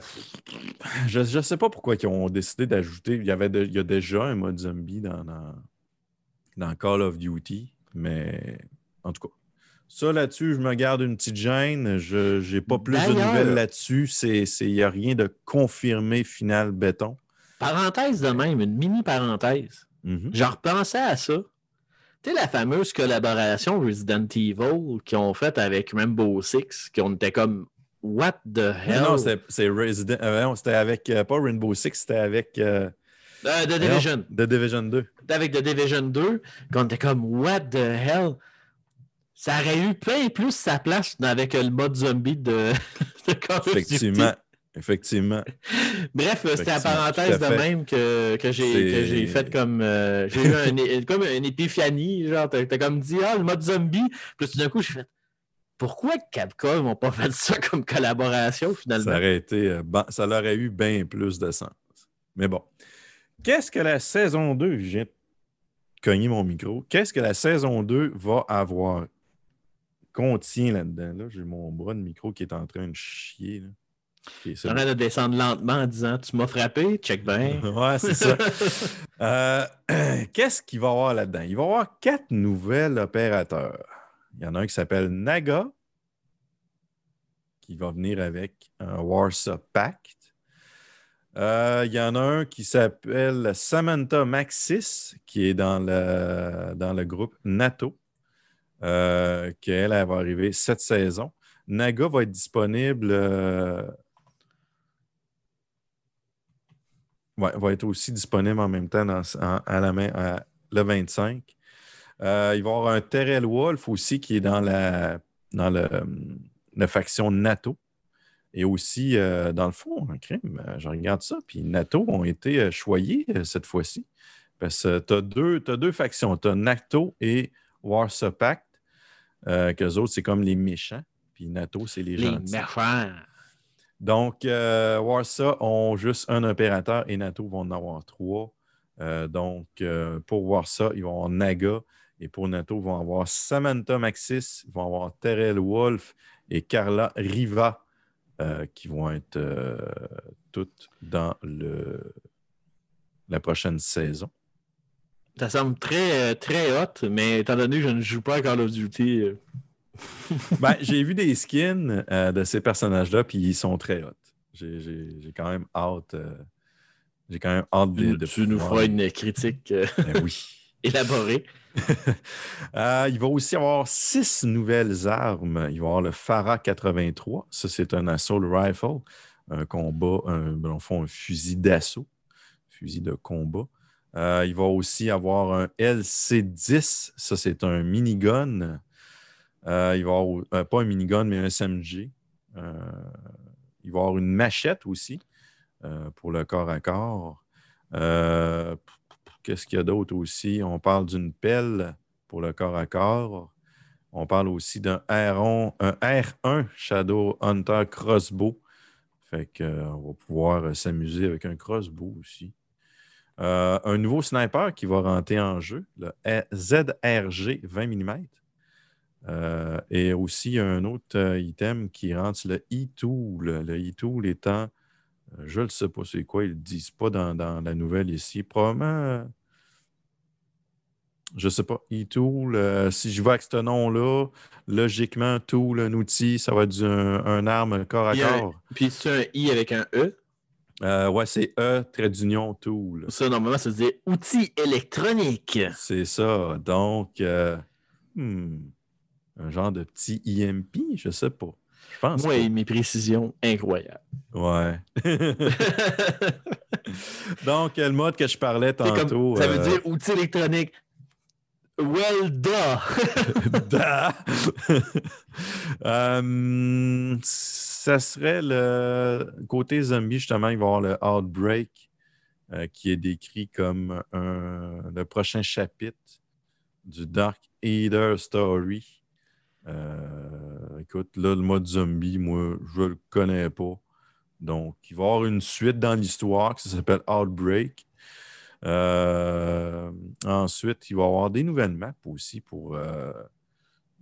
je, je sais pas pourquoi ils ont décidé d'ajouter. Il y avait de- il y a déjà un mode zombie dans, dans, dans Call of Duty, mais en tout cas. Ça là-dessus, je me garde une petite gêne. Je n'ai pas plus de nouvelles là-dessus. Il n'y a rien de confirmé final béton. Parenthèse de même, une mini parenthèse. Mhm. J'en repensais à ça. Tu sais, la fameuse collaboration Resident Evil qu'ils ont faite avec Rainbow Six, qu'on était comme What the hell? non, c'était c'est Resident. euh, non, c'était avec. euh, pas Rainbow Six, c'était avec. euh, Euh, The Division. non, The Division 2. avec The Division 2, qu'on était comme What the hell? Ça aurait eu plein plus sa place avec le mode zombie de, de Call. Effectivement. Effectivement. Bref, c'était la parenthèse de même que, que j'ai j'ai fait comme. euh, j'ai eu un, comme une épiphanie. Genre, t'as comme dit, ah, le mode zombie. Puis tout d'un coup, j'ai fait. Pourquoi Capcom n'ont pas fait ça comme collaboration finalement? Ça aurait été. euh, ban- ça aurait eu bien plus de sens. Mais bon. Qu'est-ce que la saison 2, je viens de cogner mon micro, qu'est-ce que la saison 2 va avoir? Contient là-dedans. Là, j'ai mon bras de micro qui est en train de chier. Là. Ok, c'est J'en ai de descendre lentement en disant Tu m'as frappé, check bien. Ouais, c'est ça. Euh, Qu'est-ce qu'il va y avoir là-dedans? Il va y avoir quatre nouvelles opérateurs. Il y en a un qui s'appelle Naga, qui va venir avec un Warsaw Pact. Euh, il y en a un qui s'appelle Samantha Maxis, qui est dans le, dans le groupe NATO, euh, qu'elle elle va arriver cette saison. Naga va être disponible euh, Ouais, va être aussi disponible en même temps dans- en- à la main à- le 25. Euh, il va y avoir un Terrell Wolf aussi qui est dans la, dans le, hum, la faction NATO. Et aussi, euh, dans le fond, un crime, euh, je regarde ça, puis NATO ont été choyés cette fois-ci. Parce que tu as deux, factions. Tu as NATO et Warsaw Pact. Euh, qu'eux autres, c'est comme les méchants. Puis NATO, c'est les, Les gentils. méchants. Donc, euh, Warsaw ont juste un opérateur et NATO vont en avoir trois. Euh, donc, euh, pour Warsaw, ils vont avoir Naga. Et pour NATO, ils vont avoir Samantha Maxis, ils vont avoir Terrell Wolf et Carla Riva, euh, qui vont être euh, toutes dans la prochaine saison. Ça semble très, euh, très hot, mais étant donné que je ne joue pas à Call of Duty, euh, Ben, j'ai vu des skins euh, de ces personnages-là, puis ils sont très hot. J'ai quand même hâte. euh, j'ai quand même hâte de, tu, de tu nous feras une critique euh, Ben oui. élaborée. Il va aussi avoir six nouvelles armes. Il va y avoir le Farah 83. Ça, c'est un assault rifle, un combat, un, fond, un fusil d'assaut, fusil de combat. Il va aussi avoir un LC10. Ça, c'est un minigun. Euh, il va avoir, euh, pas un minigun, mais un SMG. Euh, il va avoir une machette aussi pour le corps à corps. Qu'est-ce qu'il y a d'autre aussi? On parle d'une pelle pour le corps à corps. On parle aussi d'un R1, un R1 Shadow Hunter Crossbow. Fait qu'on va pouvoir s'amuser avec un crossbow aussi. Un nouveau sniper qui va rentrer en jeu, le ZRG 20 mm. Euh, et aussi un autre euh, item qui rentre, le e-tool. Le e-tool étant, euh, je ne sais pas c'est quoi, ils ne le disent pas dans, dans la nouvelle ici. Probablement, je ne sais pas, e-tool. euh, si je vais avec ce nom-là, logiquement, tool, un outil, ça va être du- un, un arme corps à corps. Puis c'est un I avec un E? Euh, ouais, c'est E, trait d'union, tool. Ça, normalement, ça se dit outils électroniques. C'est ça. Donc, hmm, un genre de petit EMP, je sais pas. Je pense et mes précisions incroyables. Ouais. Donc, le mode que je parlais comme- tantôt. ça veut euh, dire outils électroniques. Well, duh! Da. Euh, ça serait le côté zombie, justement, il va y avoir le Outbreak euh, qui est décrit comme un- le prochain chapitre du Dark Eater Story. Euh, écoute, là, le mode zombie, moi, je le connais pas. Donc, il va y avoir une suite dans l'histoire qui s'appelle Outbreak. Euh, ensuite, il va y avoir des nouvelles maps aussi pour euh,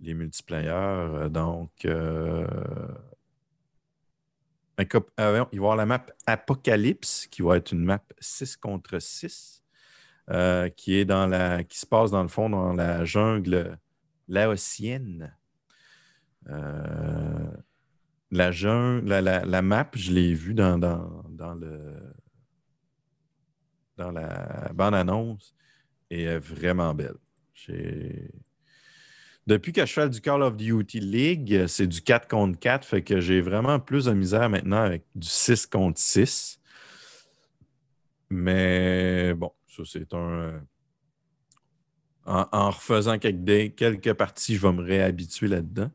les multiplayers. Donc, euh, il va y avoir la map Apocalypse qui va être une map 6 contre 6 euh, qui, est dans la, qui se passe dans le fond dans la jungle laotienne. Euh, la, la, la- la map, je l'ai vue dans, dans, dans le, dans la bande-annonce et est vraiment belle. Depuis que je fais du Call of Duty League, c'est du 4 contre 4, fait que j'ai vraiment plus de misère maintenant avec du 6 contre 6. Mais bon, ça c'est un. En, refaisant quelques, parties, je vais me réhabituer là-dedans.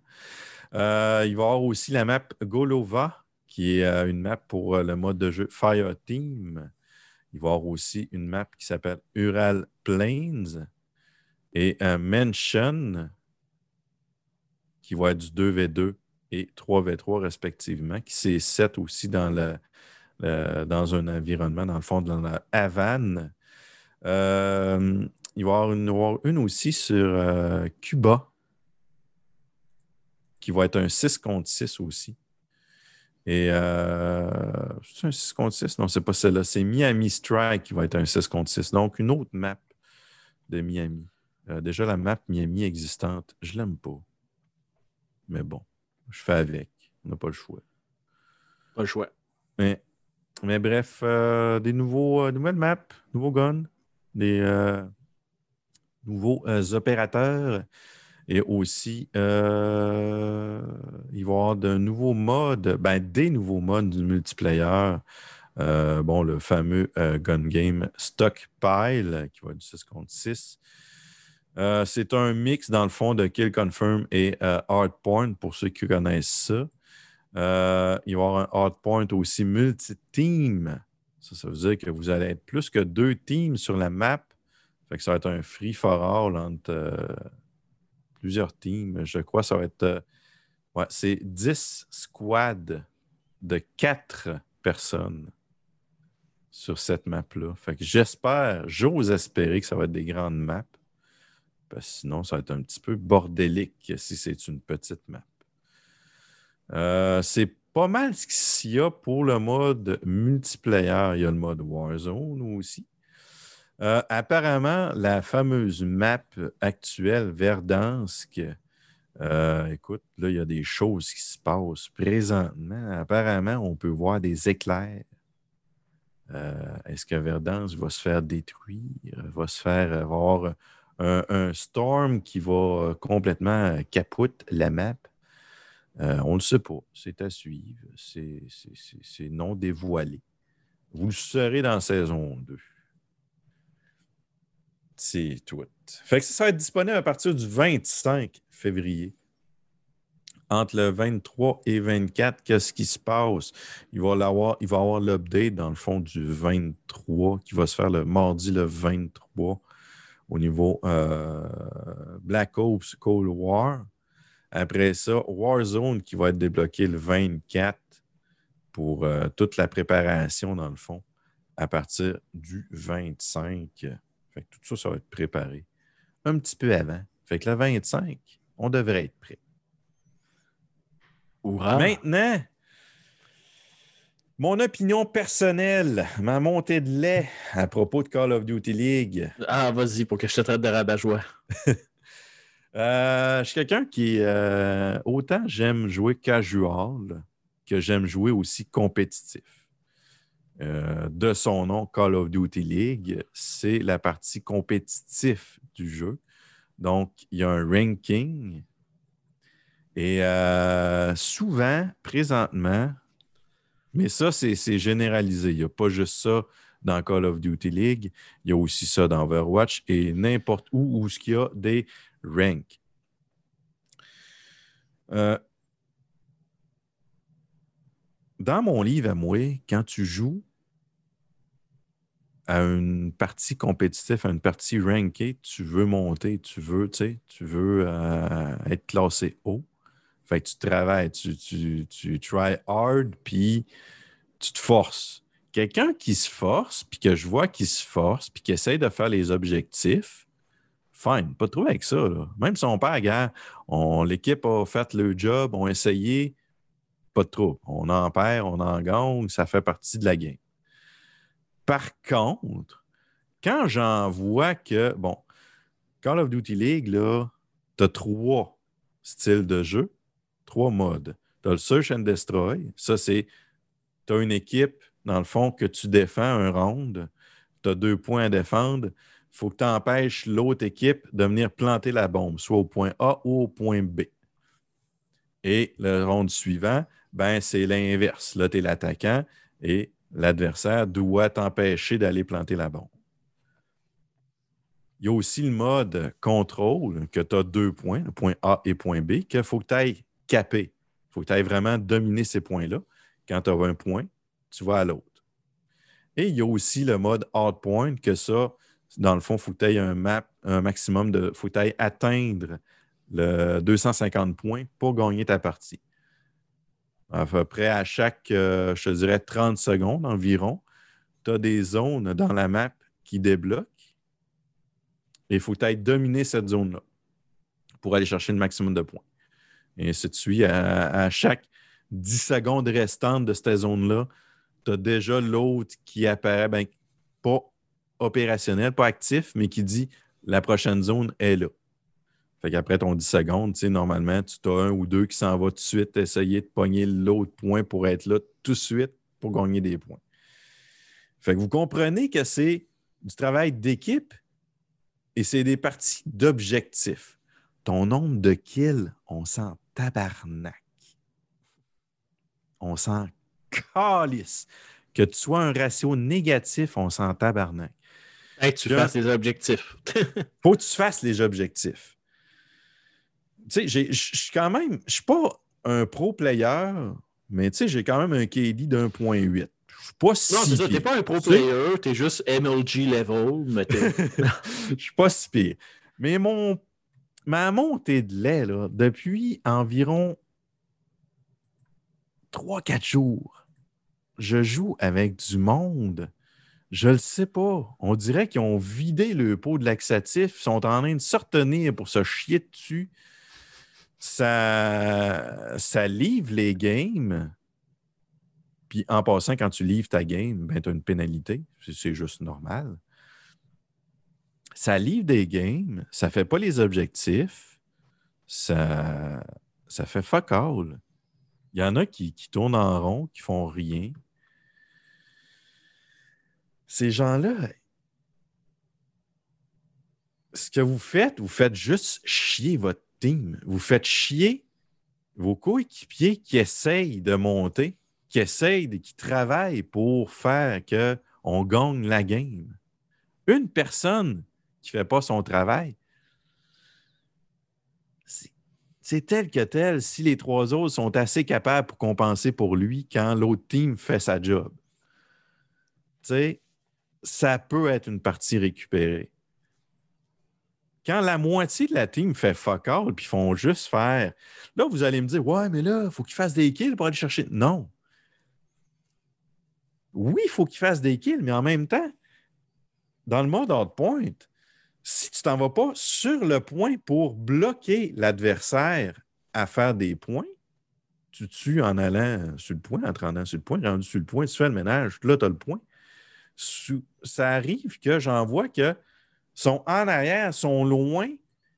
Euh, il va y avoir aussi la map Golova, qui est euh, une map pour euh, le mode de jeu Fire Team. Il va y avoir aussi une map qui s'appelle Ural Plains et Mansion, qui va être du 2v2 et 3v3 respectivement, qui s'est set aussi dans un environnement, dans le fond, dans la Havane. Euh, il va y avoir une, avoir aussi sur euh, Cuba, qui va être un 6 contre 6 aussi. Et euh, c'est un 6 contre 6? Non, c'est pas celle-là. C'est Miami Strike qui va être un 6 contre 6. Donc, une autre map de Miami. Euh, déjà, la map Miami existante, je l'aime pas. Mais bon, je fais avec. On n'a pas le choix. Pas le choix. Mais, mais bref, euh, des nouveaux, nouvelles maps, nouveaux guns, des nouveaux euh, opérateurs et aussi euh, il va y avoir de nouveaux modes, ben, des nouveaux modes du multiplayer. Euh, bon, le fameux gun game Stockpile qui va du 6 contre 6. Euh, c'est un mix, dans le fond, de Kill Confirm et Hardpoint, pour ceux qui connaissent ça. Il va y avoir un Hardpoint aussi multi-team. Ça, ça veut dire que vous allez être plus que deux teams sur la map. Fait que ça va être un free for all entre euh, plusieurs teams. Je crois que ça va être. euh, ouais, c'est 10 squads de 4 personnes sur cette map-là. J'espère, j'ose espérer que ça va être des grandes maps. Parce sinon, ça va être un petit peu bordélique si c'est une petite map. Euh, c'est pas mal ce qu'il y a pour le mode multiplayer. Il y a le mode Warzone aussi. Euh, apparemment, la fameuse map actuelle, Verdansk, euh, écoute, là, il y a des choses qui se passent présentement. Apparemment, on peut voir des éclairs. Euh, Est-ce que Verdansk va se faire détruire, va se faire avoir un, storm qui va complètement capote la map? On ne le sait pas. C'est à suivre. C'est non dévoilé. Vous le saurez dans saison 2. C'est tout. Fait que ça va être disponible à partir du 25 février. Entre le 23 et 24, qu'est-ce qui se passe? Il va, l'avoir- il va avoir l'update, dans le fond, du 23 qui va se faire le mardi le 23 au niveau euh, Black Ops Cold War. Après ça, Warzone qui va être débloqué le 24 pour euh, toute la préparation, dans le fond, à partir du 25. Fait que tout ça, ça va être préparé un petit peu avant. Fait que le 25, on devrait être prêt. Maintenant, mon opinion personnelle, ma montée de lait à propos de Call of Duty League. Ah, vas-y, pour que je te traite de rabat-joie. Euh, je suis quelqu'un qui, euh, autant j'aime jouer casual que j'aime jouer aussi compétitif. Euh, de son nom, Call of Duty League, c'est la partie compétitive du jeu. Donc, il y a un ranking. Et euh, souvent, présentement, mais ça, c'est généralisé. Il n'y a pas juste ça dans Call of Duty League. Il y a aussi ça dans Overwatch et n'importe où où il y a des ranks. Euh, dans mon livre à moi, quand tu joues à une partie compétitive, à une partie rankée, tu veux monter, tu veux, tu veux euh, être classé haut. Fait que tu travailles, tu, tu, tu try hard, puis tu te forces. quelqu'un qui se force, puis que je vois qu'il se force, puis qui essaye de faire les objectifs, fine, pas trop avec ça. Même si on perd, gars, on, l'équipe a fait le job, on a essayé, pas de trouble. On en perd, on en gagne, ça fait partie de la game. Par contre, quand j'en vois que, bon, Call of Duty League, là, tu as trois styles de jeu, trois modes. Tu as le Search and Destroy. Ça, c'est, tu as une équipe, dans le fond, que tu défends un round. Tu as deux points à défendre. Faut que tu empêches l'autre équipe de venir planter la bombe, soit au point A ou au point B. Et le round suivant, ben, c'est l'inverse. Là, tu es l'attaquant et l'adversaire doit t'empêcher d'aller planter la bombe. Il y a aussi le mode contrôle, que tu as deux points, le point A et point B, qu'il faut que tu ailles caper. Il faut que tu ailles vraiment dominer ces points-là. Quand tu as un point, tu vas à l'autre. Et il y a aussi le mode hard point, que ça, dans le fond, il faut que tu ailles un, maximum de. Faut que tu ailles atteindre le 250 points pour gagner ta partie. À peu près à chaque, euh, je dirais, 30 secondes environ, tu as des zones dans la map qui débloquent. Et il faut que tu ailles dominer cette zone-là pour aller chercher le maximum de points. Et de suite. À, à chaque 10 secondes restantes de cette zone-là, tu as déjà l'autre qui apparaît, ben, pas opérationnel, pas actif, mais qui dit la prochaine zone est là. Fait qu'après ton 10 secondes, normalement, tu as un ou deux qui s'en va tout de suite essayer de pogner l'autre point pour être là tout de suite pour gagner des points. Fait que vous comprenez que c'est du travail d'équipe et c'est des parties d'objectifs. Ton nombre de kills, on s'en tabarnak. On s'en calisse. Que tu sois un ratio négatif, on s'en tabarnak. Hey, tu fasses les objectifs. faut que tu fasses les objectifs. Tu sais, je suis quand même, je suis pas un pro player, mais tu sais, j'ai quand même un KD d'1.8. Je suis pas si non, c'est ça, t'es pas un pro player, t'es juste MLG level, mais t'es- Je suis pas si pire. Mais mon, ma montée de lait, là, depuis environ 3-4 jours, je joue avec du monde. Je le sais pas. On dirait qu'ils ont vidé le pot de laxatif, ils sont en train de se retenir pour se chier dessus. Ça, ça livre les games. Puis en passant, quand tu livres ta game, ben, tu as une pénalité. C'est- juste normal ça livre des games, ça fait pas les objectifs, ça, ça fait fuck all. Il y en a qui, qui tournent en rond, qui font rien. Ces gens-là, ce que vous faites, vous faites juste chier votre team. Vous faites chier vos coéquipiers qui essayent de monter, qui essayent, de- qui travaillent pour faire qu'on gagne la game. Une personne qui ne fait pas son travail, c'est tel que tel si les trois autres sont assez capables pour compenser pour lui quand l'autre team fait sa job. Tu sais, ça peut être une partie récupérée. Quand la moitié de la team fait fuck all puis font juste faire. Là, vous allez me dire Ouais, mais là, il faut qu'il fasse des kills pour aller chercher. Non. Oui, il faut qu'il fasse des kills, mais en même temps, dans le mode hard point, si tu t'en vas pas sur le point pour bloquer l'adversaire à faire des points, tu tues en allant sur le point, en te rendant sur le point, rendu sur le point, tu fais le ménage, là, tu as le point. Ça arrive que j'en vois que sont en arrière, sont loin,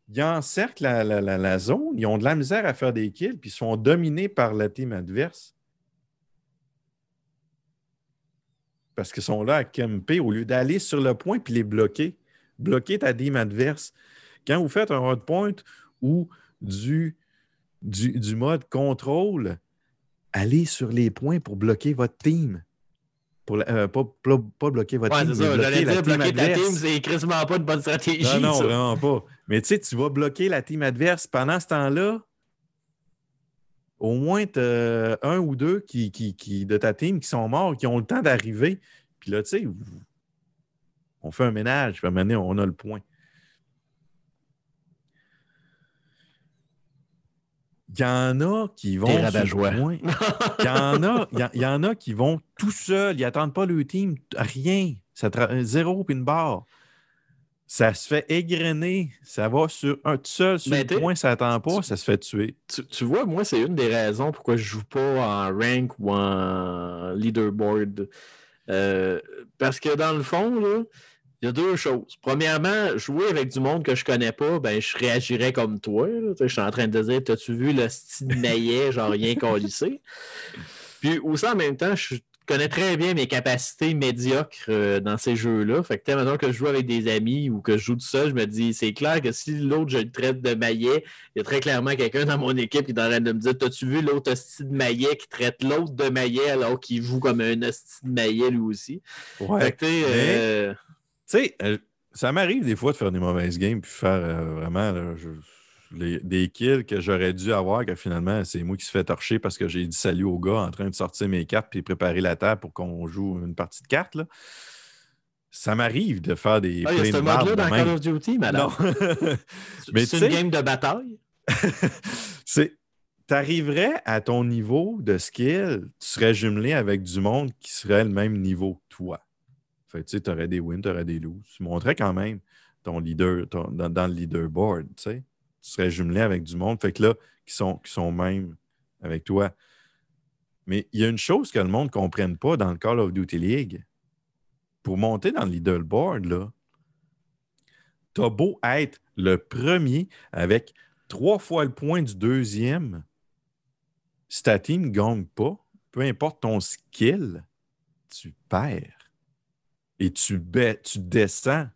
ils encerclent la, zone, ils ont de la misère à faire des kills, puis ils sont dominés par la team adverse. Parce qu'ils sont là à camper au lieu d'aller sur le point puis les bloquer. Bloquer ta team adverse. Quand vous faites un hard point ou du, du mode contrôle, allez sur les points pour bloquer votre team. Pour la- euh, pas, pas- pas bloquer votre Ouais, team, c'est ça. bloquer J'allais la dire, team bloquer ta team, adverse. c'est quasiment pas une bonne stratégie. Non, non, ça. vraiment pas. Mais tu sais, tu vas bloquer la team adverse. Pendant ce temps-là, au moins, tu un ou deux qui, qui, qui- de ta team qui sont morts, qui ont le temps d'arriver. Puis là, tu sais, on fait un ménage, puis à un moment donné, on a le point. Il y en a qui vont. Il y en a, il y a- il y en a qui vont tout seuls. Ils n'attendent pas le team. Rien. Ça Zéro puis une barre. Ça se fait égrener. Ça va sur un tout seul sur Mais le point, ça n'attend pas, ça se fait tuer. Tu, tu vois, moi, c'est une des raisons pourquoi je joue pas en rank ou en leaderboard. Euh, parce que dans le fond, là, il y a deux choses. Premièrement, jouer avec du monde que je connais pas, ben, je réagirais comme toi. Je suis en train de te dire, t'as-tu vu le style maillet, genre rien collissé? Puis aussi, en même temps, je connais très bien mes capacités médiocres euh, dans ces jeux-là. Fait que, maintenant que je joue avec des amis ou que je joue tout seul, je me dis, c'est clair que si l'autre, je le traite de maillet, il y a très clairement quelqu'un dans mon équipe qui est en train de me dire T'as-tu vu l'autre hostie de maillet qui traite l'autre de maillet alors qu'il joue comme un hostie de maillet lui aussi? Ouais. Fait que, tu sais, Tu sais, euh, ça m'arrive des fois de faire des mauvaises games puis faire euh, vraiment là, je- les- des kills que j'aurais dû avoir, que finalement, c'est moi qui se fait torcher parce que j'ai dit salut au gars en train de sortir mes cartes puis préparer la table pour qu'on joue une partie de cartes. là. Ça m'arrive de faire des. ah, il y a ce mode-là dans. Call of Duty, madame. Mais C'est une game de bataille. c'est. T'arriverais à ton niveau de skill, tu serais jumelé avec du monde qui serait le même niveau que toi. Fait tu sais, t'aurais des wins, t'aurais des loses. Tu montrais quand même ton leader dans, le leaderboard, tu. Tu serais jumelé avec du monde, fait que là, qui sont, qui sont même avec toi. Mais il y a une chose que le monde ne comprenne pas dans le Call of Duty League. Pour monter dans le leaderboard, là, t'as beau être le premier avec trois fois le point du deuxième, si ta team ne gagne pas, peu importe ton skill, tu perds. Et tu, ba- tu descends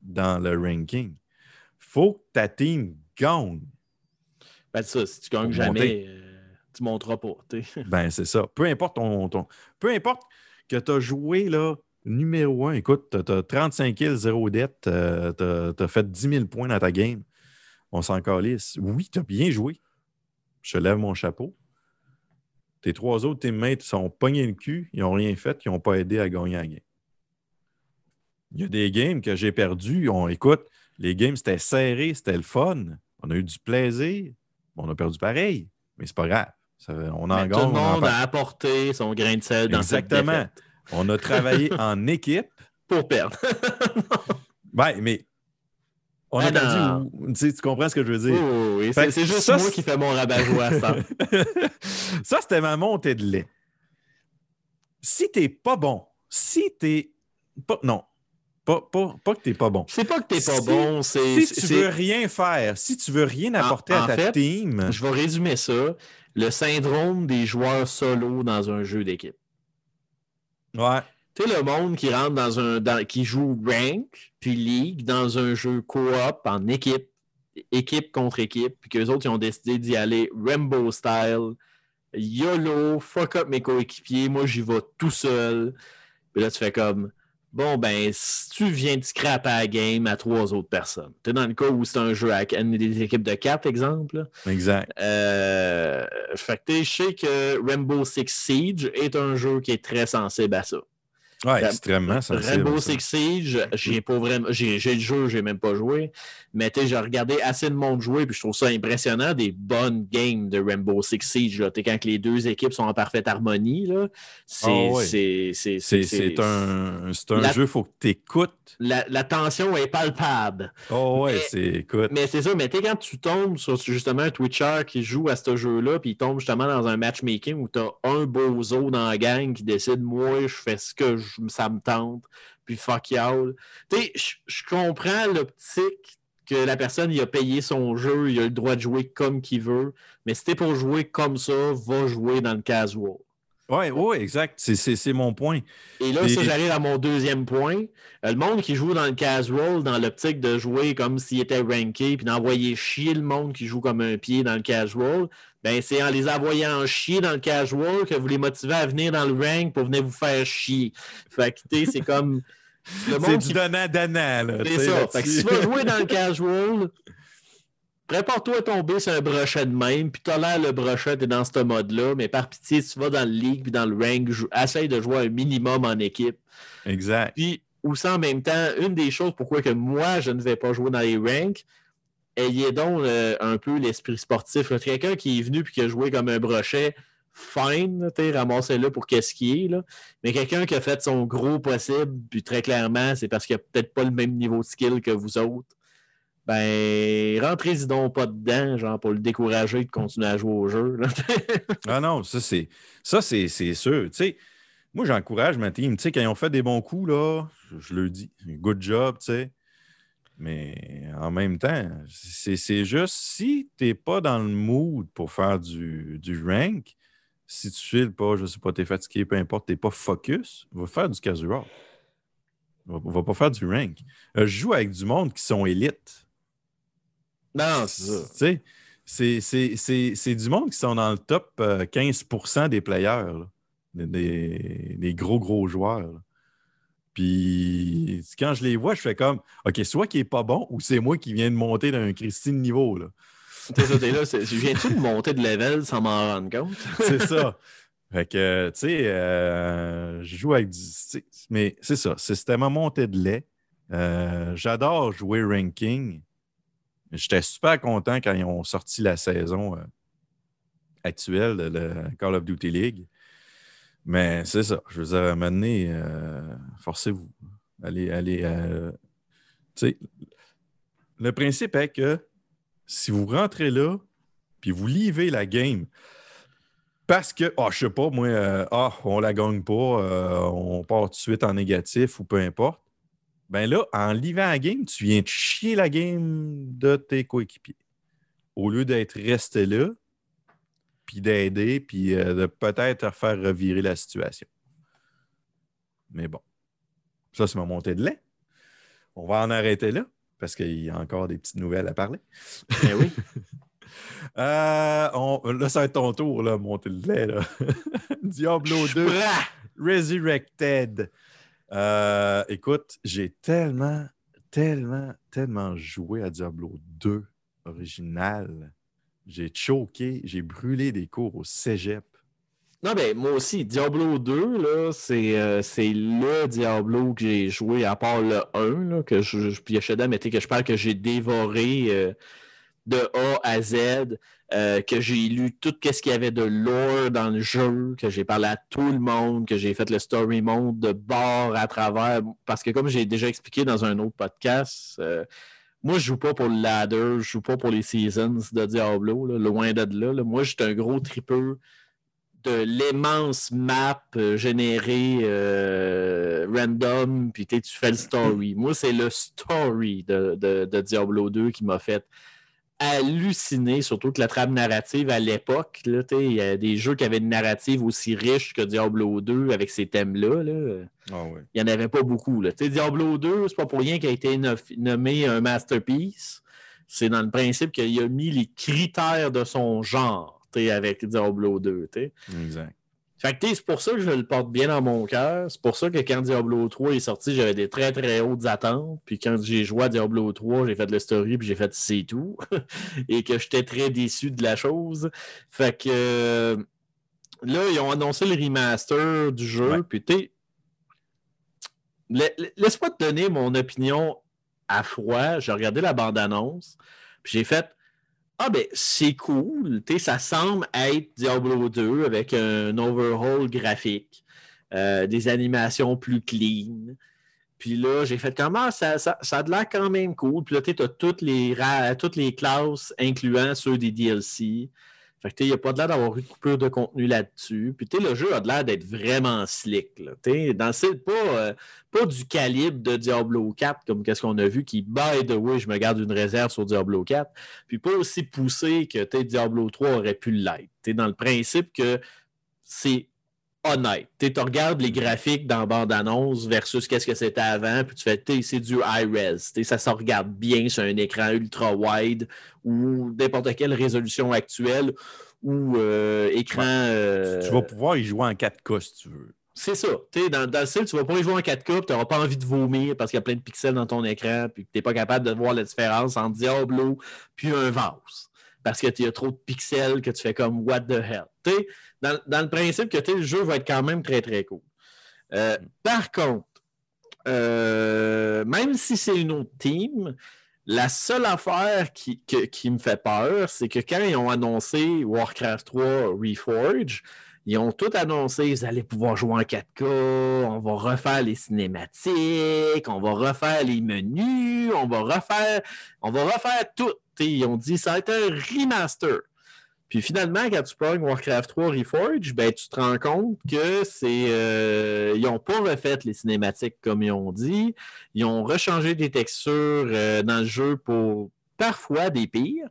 dans le ranking. faut que ta team gagne. Ben, ça, si tu gagnes jamais, euh, tu monteras pas. Ben, c'est ça. Peu importe ton, ton- Peu importe que tu as joué là, numéro un. Écoute, tu as, 35 kills, zéro dette. tu as, fait 10 000 points dans ta game. On s'en calisse. Oui, tu as bien joué. Je te lève mon chapeau. Tes trois autres teammates sont pognés le cul. Ils n'ont rien fait. Ils n'ont pas aidé à gagner la game. Il y a des games que j'ai perdus. On, écoute, les games, c'était serré, c'était le fun. On a eu du plaisir. On a perdu pareil. Mais c'est pas grave. Ça- on en gagne. tout le monde a apporté son grain de sel dans cette Exactement. défaite On a travaillé en équipe. pour perdre. Ouais, mais on Ah, a perdu. Tu, comprends ce que je veux dire? Oui, c'est juste ça, moi qui fais mon rabat-joie à ça. ça, c'était ma montée de lait. Si t'es pas bon, si t'es pas. Non. Pas, pas, pas que t'es pas bon. C'est pas que t'es pas Si- bon, c'est. Si tu veux rien faire, si tu veux rien apporter en à ta fait, team, Je vais résumer ça. Le syndrome des joueurs solo dans un jeu d'équipe. ouais, Tu sais, le monde qui rentre dans un. dans- qui joue rank, puis league, dans un jeu coop en équipe, équipe contre équipe, puis qu'eux autres, ils ont décidé d'y aller Rainbow style, YOLO, fuck up mes coéquipiers, moi j'y vais tout seul. Puis là, tu fais comme. Bon, ben, si tu viens de scrap à la game à trois autres personnes. Tu es dans le cas où c'est un jeu à des équipes de quatre, exemple. exact. Euh, fait que je sais que Rainbow Six Siege est un jeu qui est très sensible à ça. Ouais, extrêmement sensible. Rainbow. Six Siege, j'ai pas vraiment. J'ai le jeu, j'ai même pas joué. Mais tu sais, j'ai regardé assez de monde jouer, puis je trouve ça impressionnant, des bonnes games de Rainbow Six Siege. là. Quand les deux équipes sont en parfaite harmonie, là, c'est Ah ouais. c'est- un, c'est un La- jeu, il faut que tu écoutes. La, la tension est palpable. Oh ouais, c'est écoute. Mais c'est ça, mais tu sais, quand tu tombes sur justement un Twitcher qui joue à ce jeu-là, puis il tombe justement dans un matchmaking où tu as un bozo dans la gang qui décide, moi, je fais ce que je- ça me tente, puis fuck y'all. Tu sais, je- comprends l'optique que la personne, il a payé son jeu, il a le droit de jouer comme qu'il veut, mais si t'es pour jouer comme ça, va jouer dans le casual. Ouais, ouais, exact. C'est- mon point. Et là, Et- ça, j'arrive à mon deuxième point. Euh, Le monde qui joue dans le casual, dans l'optique de jouer comme s'il était ranké, puis d'envoyer chier le monde qui joue comme un pied dans le casual, ben c'est en les envoyant chier dans le casual que vous les motivez à venir dans le rank pour venir vous faire chier. Fait que, c'est comme. C'est du qui donnant-donnant. c'est ça. là-dessus. Fait que si tu veux jouer dans le casual, prépare-toi à tomber sur un brochet de même, puis t'as l'air le brochet, t'es dans ce mode-là, mais par pitié, tu vas dans le league puis dans le rank, essaye de jouer un minimum en équipe. Exact. Puis, aussi en même temps, une des choses pourquoi que moi, je ne vais pas jouer dans les ranks, ayez donc euh, un peu l'esprit sportif. Quelqu'un qui est venu et qui a joué comme un brochet, fine, ramassez-le pour qu'est-ce qui est. Là. Mais quelqu'un qui a fait son gros possible, puis très clairement, c'est parce qu'il n'a peut-être pas le même niveau de skill que vous autres. Ben, rentrez-y donc pas dedans, genre, pour le décourager de continuer à jouer au jeu. Ah non, ça, c'est ça, c'est sûr. Tu sais, moi, j'encourage ma team. Tu sais, quand ils ont fait des bons coups, là, je, le dis, good job, tu sais. Mais en même temps, c'est juste si tu n'es pas dans le mood pour faire du, du rank, si tu files pas, je sais pas, tu es fatigué, peu importe, tu n'es pas focus, va faire du casual. Va, va pas faire du rank. Euh, je joue avec du monde qui sont élites. Non, c'est ça. Tu sais, c'est- du monde qui sont dans le top euh, 15% des players, là. Des, des- gros, gros joueurs. là. Puis quand je les vois, je fais comme OK, soit qui est pas bon ou c'est moi qui viens de monter d'un Christine niveau. là. Ça, je viens-tu de monter de level sans m'en rendre compte? C'est ça. Fait que, tu sais, euh, je joue avec du. Mais c'est ça, c'est- c'était ma montée de lait. Euh, J'adore jouer ranking. J'étais super content quand ils ont sorti la saison euh, actuelle de la Call of Duty League. Mais c'est ça. Je vous ai amené, forcez-vous. Allez, allez. euh, le principe est que si vous rentrez là, puis vous livez la game, parce que, ah, je sais pas, moi, euh, ah, on la gagne pas, euh, on part tout de suite en négatif ou peu importe. Ben là, en livant la game, tu viens de chier la game de tes coéquipiers. Au lieu d'être resté là, puis d'aider, puis euh, de peut-être faire revirer la situation. Mais bon, ça, c'est ma montée de lait. On va en arrêter là, parce qu'il y a encore des petites nouvelles à parler. Ben oui. Euh, on- là, ça va être ton tour, là, monter le lait. Là. Diablo 2 Prends! Resurrected. Euh, écoute, j'ai tellement, tellement, tellement joué à Diablo 2 original. J'ai choqué, j'ai brûlé des cours au cégep. Non, ben moi aussi, Diablo 2, là, c'est euh, c'est le Diablo que j'ai joué, à part le 1, là, que je, je, puis que je parle que j'ai dévoré euh, de A à Z, euh, que j'ai lu tout ce qu'il y avait de lore dans le jeu, que j'ai parlé à tout le monde, que j'ai fait le story mode de bord à travers. Parce que comme j'ai déjà expliqué dans un autre podcast, euh, moi, je joue pas pour le ladder, je joue pas pour les seasons de Diablo, loin de là. là. Moi, je suis un gros tripeux de l'immense map euh, générée random, puis tu fais le story. Moi, c'est le story de- de Diablo 2 qui m'a fait halluciner, surtout que la trame narrative à l'époque, il y a des jeux qui avaient une narrative aussi riche que Diablo 2 avec ces thèmes-là. là. Ah. Il n'y en avait pas beaucoup. Là. Diablo 2, c'est pas pour rien qu'il a été no- nommé un masterpiece. C'est dans le principe qu'il a mis les critères de son genre avec Diablo 2. tu sais. Exact. Fait que c'est pour ça que je le porte bien dans mon cœur. C'est pour ça que quand Diablo 3 est sorti, j'avais des très très hautes attentes. Puis quand j'ai joué à Diablo 3, j'ai fait le story puis j'ai fait c'est tout. Et que j'étais très déçu de la chose. Fait que euh, là, ils ont annoncé le remaster du jeu. Ouais. Puis tu laisse-moi te donner mon opinion à froid. J'ai regardé la bande-annonce. Puis j'ai fait ah ben c'est cool, ça semble être Diablo 2 avec un overhaul graphique, euh, des animations plus clean. Puis là, j'ai fait comment ça, ça, ça a de l'air quand même cool. Puis là, tu as toutes les, toutes les classes, incluant ceux des DLC. Fait que il n'y a pas de l'air d'avoir une coupure de contenu là-dessus. Puis le jeu a de l'air d'être vraiment slick. Là. Dans le pas, euh, pas du calibre de Diablo 4, comme qu'est-ce qu'on a vu, qui, by the way, je me garde une réserve sur Diablo 4 puis pas aussi poussé que Diablo 3 aurait pu l'être. Dans le principe que c'est honnête. Tu regardes les graphiques dans bande-annonce versus qu'est-ce que c'était avant, puis tu fais, c'est du high-res. Ça se regarde bien sur un écran ultra-wide ou n'importe quelle résolution actuelle ou euh, écran... euh, Tu vas pouvoir y jouer en 4K si tu veux. c'est ça. Dans, dans le style, tu vas pas y jouer en 4K, tu n'auras pas envie de vomir parce qu'il y a plein de pixels dans ton écran, puis que tu n'es pas capable de voir la différence entre Diablo puis un vase. Parce que tu as trop de pixels que tu fais comme What the hell? Dans, le principe que le jeu va être quand même très très cool. Euh, par contre, euh, même si c'est une autre team, La seule affaire qui, me fait peur, c'est que quand ils ont annoncé Warcraft 3 Reforge, ils ont tout annoncé, vous allez pouvoir jouer en 4K, on va refaire les cinématiques, on va refaire les menus, on va refaire, on va refaire tout. T'sais, ils ont dit, ça va être un remaster. Puis finalement, quand tu prends Warcraft 3 Reforge, ben, tu te rends compte que c'est. euh, ils n'ont pas refait les cinématiques comme ils ont dit. Ils ont rechangé des textures euh, dans le jeu pour parfois des pires.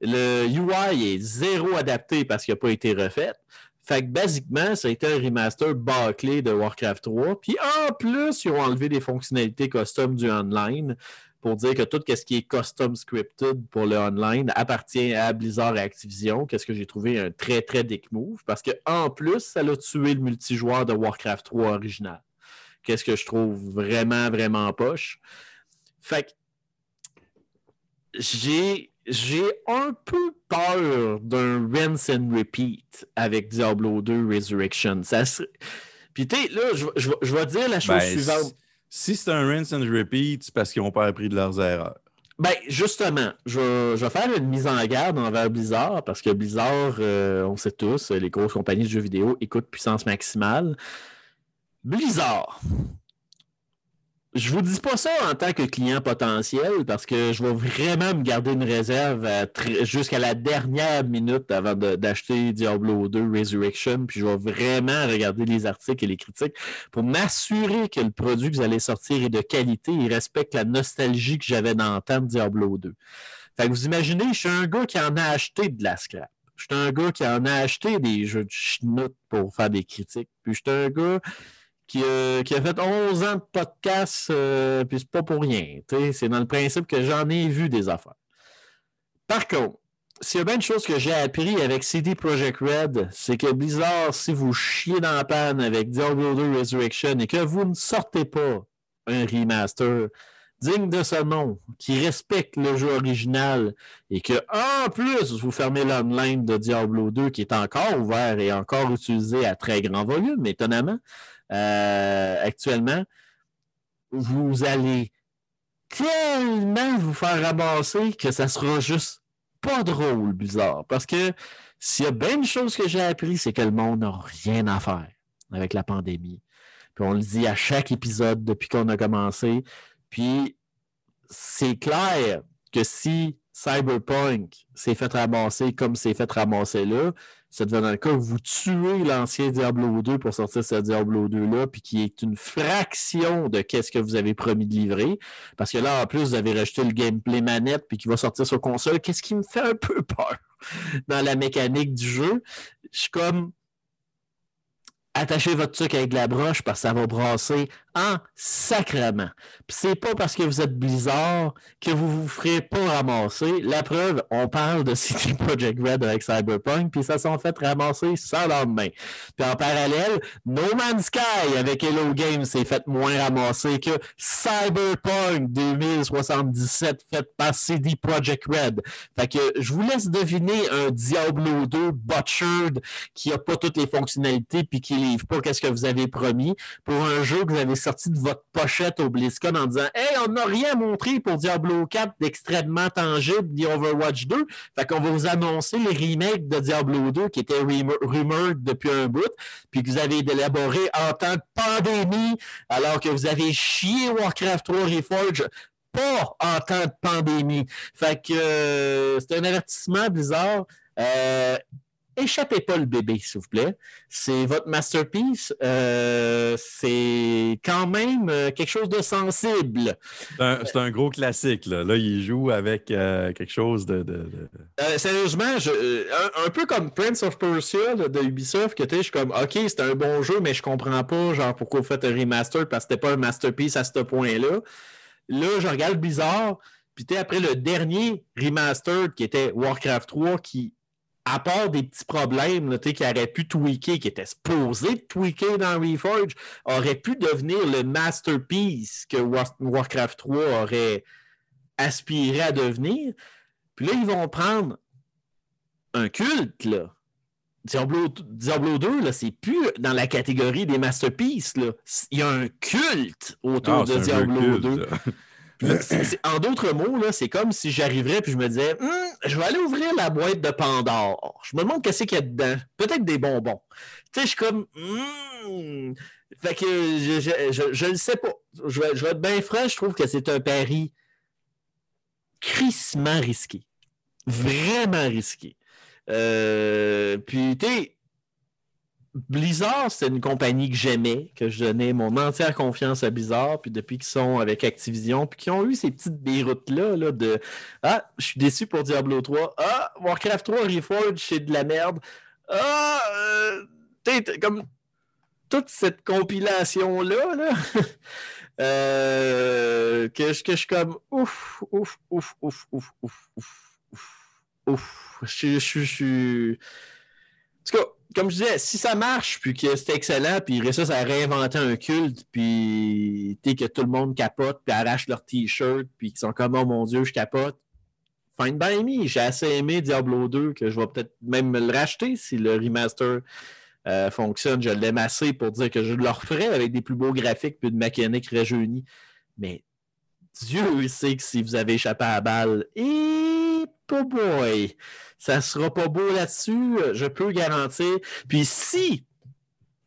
Le UI est zéro adapté parce qu'il n'a pas été refait. Fait que basiquement, ça a été un remaster bâclé de Warcraft 3. Puis en plus, ils ont enlevé des fonctionnalités custom du online pour dire que tout ce qui est custom scripted pour le online appartient à Blizzard et Activision, qu'est-ce que j'ai trouvé un très, très dick move, parce que en plus, ça a tué le multijoueur de Warcraft 3 original. Qu'est-ce que je trouve vraiment, vraiment poche. Fait que j'ai, j'ai un peu peur d'un rinse and repeat avec Diablo 2 Resurrection. Ça serait- Puis tu sais, là, je, je vais dire la chose Ben, suivante. Si c'est un rinse and repeat, c'est parce qu'ils n'ont pas appris de leurs erreurs. Ben, justement, je, vais- faire une mise en garde envers Blizzard parce que Blizzard, euh, on sait tous, les grosses compagnies de jeux vidéo écoutent puissance maximale. Blizzard, je vous dis pas ça en tant que client potentiel parce que je vais vraiment me garder une réserve tr- jusqu'à la dernière minute avant d'acheter Diablo 2 Resurrection. Puis je vais vraiment regarder les articles et les critiques pour m'assurer que le produit que vous allez sortir est de qualité et respecte la nostalgie que j'avais d'entendre Diablo 2. Fait que vous imaginez, je suis un gars qui en a acheté de la scrap. Je suis un gars qui en a acheté des jeux de schnout pour faire des critiques. Puis je suis un gars qui, euh, qui a fait 11 ans de podcast, euh, puis c'est pas pour rien. C'est dans le principe que j'en ai vu des affaires. Par contre, s'il y a bien une chose que j'ai appris avec CD Projekt Red, c'est que Blizzard, si vous chiez dans la panne avec Diablo 2 Resurrection et que vous ne sortez pas un remaster digne de ce nom, qui respecte le jeu original et que, en plus, vous fermez l'online de Diablo 2 qui est encore ouvert et encore utilisé à très grand volume, étonnamment, euh, actuellement, vous allez tellement vous faire ramasser que ça sera juste pas drôle, bizarre. Parce que s'il y a bien une chose que j'ai appris, c'est que le monde n'a rien à faire avec la pandémie. Puis on le dit à chaque épisode depuis qu'on a commencé. Puis c'est clair que si Cyberpunk s'est fait ramasser comme c'est fait ramasser là, ça dans le cas où vous tuez l'ancien Diablo 2 pour sortir ce Diablo 2-là, puis qui est une fraction de qu'est-ce que vous avez promis de livrer. Parce que là, en plus, vous avez rajouté le gameplay manette, puis qui va sortir sur console. Qu'est-ce qui me fait un peu peur dans la mécanique du jeu? Je suis comme attachez votre truc avec de la broche parce que ça va brasser en sacrement. Puis c'est pas parce que vous êtes Blizzard que vous vous ferez pas ramasser. La preuve, on parle de City Project Red avec Cyberpunk, puis ça s'en fait ramasser sans lendemain. Puis en parallèle, No Man's Sky avec Hello Games s'est fait moins ramasser que Cyberpunk 2077 fait par CD Project Red. Fait que je vous laisse deviner un Diablo 2 butchered qui a pas toutes les fonctionnalités puis qui livre pas qu'est-ce que vous avez promis pour un jeu que vous avez sorti de votre pochette au BlizzCon en disant Hey, on n'a rien montré pour Diablo 4 d'extrêmement tangible ni Overwatch 2. Fait qu'on va vous annoncer les remakes de Diablo 2 qui étaient rumored depuis un bout, puis que vous avez élaboré en temps de pandémie, alors que vous avez chié Warcraft 3 Reforged pas en temps de pandémie. Fait que euh, c'est un avertissement bizarre. Euh, échappez pas le bébé, s'il vous plaît. C'est votre masterpiece. Euh, c'est quand même euh, quelque chose de sensible. C'est un, gros classique. Là, Là, il joue avec euh, quelque chose de. de- de- Euh, sérieusement, je- un, un peu comme Prince of Persia là, de Ubisoft, que tu sais, je suis comme, OK, c'est un bon jeu, mais je comprends pas, genre, pourquoi vous faites un remaster parce que c'était pas un masterpiece à ce point-là. Là, je regarde Bizarre, puis après le dernier remaster qui était Warcraft 3, qui, à part des petits problèmes, qui auraient pu tweaker, qui étaient supposés tweaker dans Reforge, aurait pu devenir le masterpiece que War- Warcraft 3 aurait aspiré à devenir. Puis là, ils vont prendre un culte, là. Diablo, Diablo 2, là, c'est plus dans la catégorie des masterpieces, là. Il y a un culte autour Ah, de Diablo culte, 2. en d'autres mots, c'est comme si j'arriverais puis je me disais Hum, je vais aller ouvrir la boîte de Pandore. Je me demande qu'est-ce qu'il y a dedans. Peut-être des bonbons. Tu sais, je suis comme Hum. Fait que je, le sais pas. Je vais, être bien franc, je trouve que c'est un pari crissement risqué. Vraiment risqué. Euh, puis, tu sais, Blizzard, c'est une compagnie que j'aimais, que je donnais mon entière confiance à Blizzard, puis depuis qu'ils sont avec Activision, puis qu'ils ont eu ces petites béroutes-là là, de Ah, je suis déçu pour Diablo 3. Ah, Warcraft 3 Reforged, c'est de la merde. Ah, euh, sais, comme toute cette compilation-là, là, euh, que, je- suis comme ouf, ouf, ouf, ouf, ouf, ouf, ouf, ouf, ouf. Je, je, je, je- En tout cas, comme je disais, si ça marche, puis que c'était excellent, puis ça, ça a réinventé un culte, puis sais, que tout le monde capote, puis arrache leur t-shirt, puis qu'ils sont comme oh mon Dieu, je capote. Fine by me. J'ai assez aimé Diablo 2 que je vais peut-être même me le racheter si le remaster euh, fonctionne. Je l'aime assez pour dire que je le referais avec des plus beaux graphiques puis une mécanique rajeunie. Mais Dieu sait que si vous avez échappé à la balle, et pas boy, ça sera pas beau là-dessus, je peux garantir. Puis si,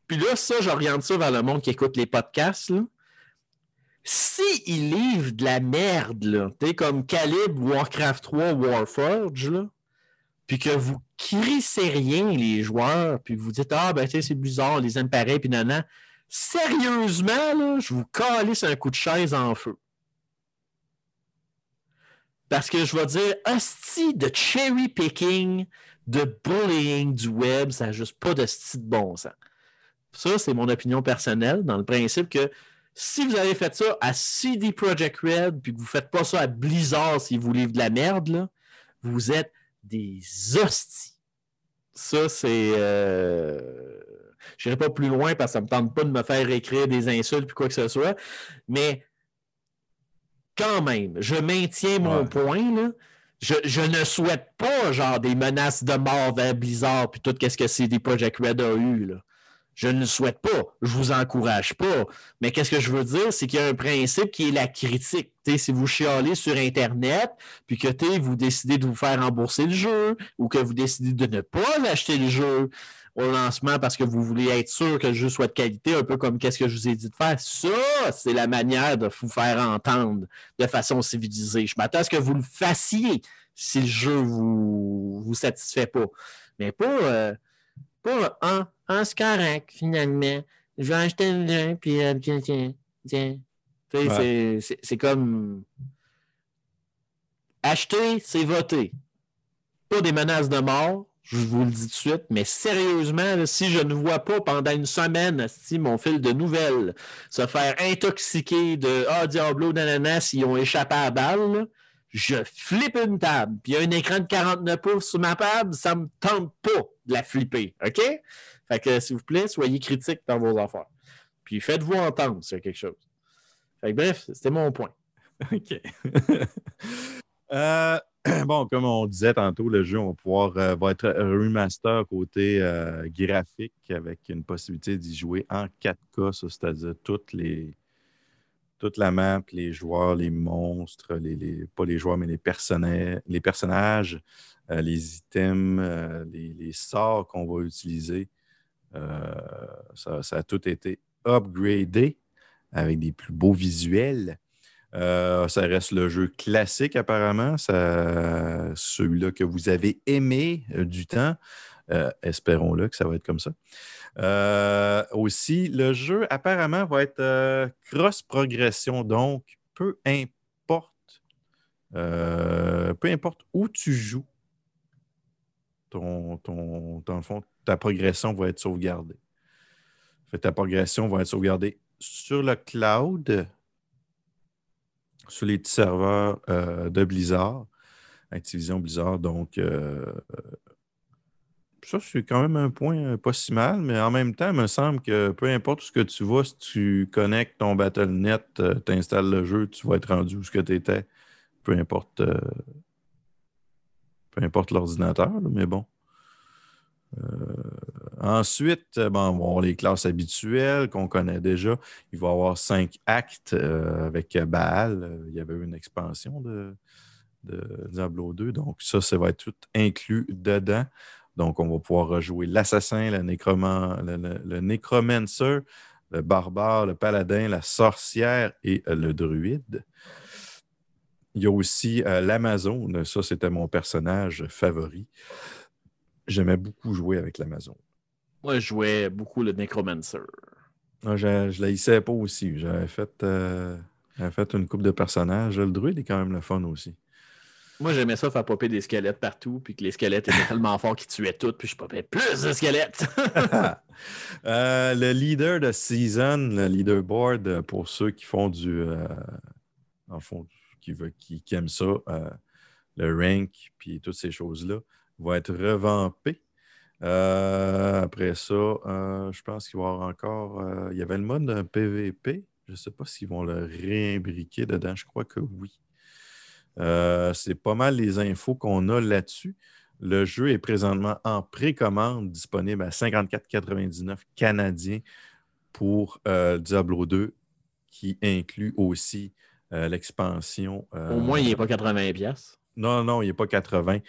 puis là, ça, j'oriente ça vers le monde qui écoute les podcasts, là. Si ils livrent de la merde, comme Calibre, Warcraft 3, Warforge, puis que vous crissez rien, les joueurs, puis vous dites Ah, ben, c'est bizarre, les aime pareil, puis nanan. Sérieusement, je vous calisse un coup de chaise en feu. Parce que je vais dire, hostie de cherry picking, de bullying du web, ça n'a juste pas de style de bon sens. Ça, c'est mon opinion personnelle, dans le principe que si vous avez fait ça à CD Projekt Red, puis que vous ne faites pas ça à Blizzard s'ils vous livrent de la merde, là, vous êtes des hosties. Ça, c'est. Euh... Je n'irai pas plus loin parce que ça ne me tente pas de me faire écrire des insultes puis quoi que ce soit. Mais quand même, je maintiens mon Ouais. point. Là. Je, je ne souhaite pas genre des menaces de mort vers Blizzard puis tout ce que CD Projekt Red a eu. Là. Je ne le souhaite pas. Je vous encourage pas. Mais qu'est-ce que je veux dire, c'est qu'il y a un principe qui est la critique. T'sais, si vous chialez sur Internet, puis que vous décidez de vous faire rembourser le jeu, ou que vous décidez de ne pas acheter le jeu au lancement parce que vous voulez être sûr que le jeu soit de qualité, un peu comme qu'est-ce que je vous ai dit de faire. Ça, c'est la manière de vous faire entendre de façon civilisée. Je m'attends à ce que vous le fassiez si le jeu vous vous satisfait pas. Mais pas, euh, pas un, un correct, finalement. Je vais acheter le jeu, puis euh, tiens, tiens, tiens. Tu sais, Ouais. c'est comme acheter, c'est voter. Pas des menaces de mort, je vous le dis tout de suite, mais sérieusement, si je ne vois pas pendant une semaine si mon fil de nouvelles se faire intoxiquer de Ah, Diablo, nanana, s'ils ont échappé à la balle, je flippe une table. Puis il y a un écran de 49 pouces sur ma table, ça me tente pas de la flipper. OK? Fait que, s'il vous plaît, soyez critiques dans vos affaires. Puis faites-vous entendre s'il y a quelque chose. Fait que, bref, c'était mon point. OK. Euh, bon, comme on disait tantôt, le jeu on va, pouvoir, euh, va être remaster côté euh, graphique avec une possibilité d'y jouer en 4K, ça, c'est-à-dire toute la map, les joueurs, les monstres, pas les joueurs, mais les, personnages, les personnages, euh, les items, euh, les, sorts qu'on va utiliser. Euh, ça a tout été upgradé avec des plus beaux visuels. Euh, ça reste le jeu classique apparemment, celui-là que vous avez aimé euh, du temps. Euh, Espérons-le que ça va être comme ça. Aussi, le jeu apparemment va être cross-progression, donc peu importe, peu importe où tu joues, ton, ton, dans le fond, ta progression va être sauvegardée. Ta progression va être sauvegardée sur le cloud, sur les petits serveurs euh, de Blizzard, Activision Blizzard. Donc, euh, ça, c'est quand même un point euh, pas si mal, mais en même temps, il me semble que peu importe ce que tu vas, si tu connectes ton BattleNet, tu installes le jeu, tu vas être rendu où ce que tu étais, peu importe, peu importe l'ordinateur, mais bon. Ensuite, bon, on va avoir les classes habituelles qu'on connaît déjà. Il va y avoir cinq actes avec Baal. Il y avait eu une expansion de, Diablo 2. Donc, ça, ça va être tout inclus dedans. Donc, on va pouvoir rejouer l'assassin, le, le, nécromancer, le barbare, le paladin, la sorcière et euh, le druide. Il y a aussi euh. Ça, c'était mon personnage favori. J'aimais beaucoup jouer avec l'Amazon. Moi, je jouais beaucoup le Necromancer. Ah, je ne l'haïssais pas aussi. J'avais fait, euh, fait une coupe de personnages. Le druide est quand même le fun aussi. Moi, j'aimais ça faire popper des squelettes partout, puis que les squelettes étaient tellement forts qu'ils tuaient tout, puis je popais plus de squelettes. Euh, le leader de season, le leaderboard, euh, pour ceux qui font du. Euh, en fond, qui, veut, qui, aiment ça, le rank, puis toutes ces choses-là, va être revampé. après ça, je pense qu'il va y avoir encore. il y avait le mode PVP. Je ne sais pas s'ils vont le réimbriquer dedans. Je crois que oui. Euh, c'est pas mal les infos qu'on a là-dessus. Le jeu est présentement en précommande, disponible à 54,99 canadiens pour euh, Diablo 2, qui inclut aussi euh, l'expansion. Au moins, il n'est pas 80 pièces. Non, non, il n'est pas 80.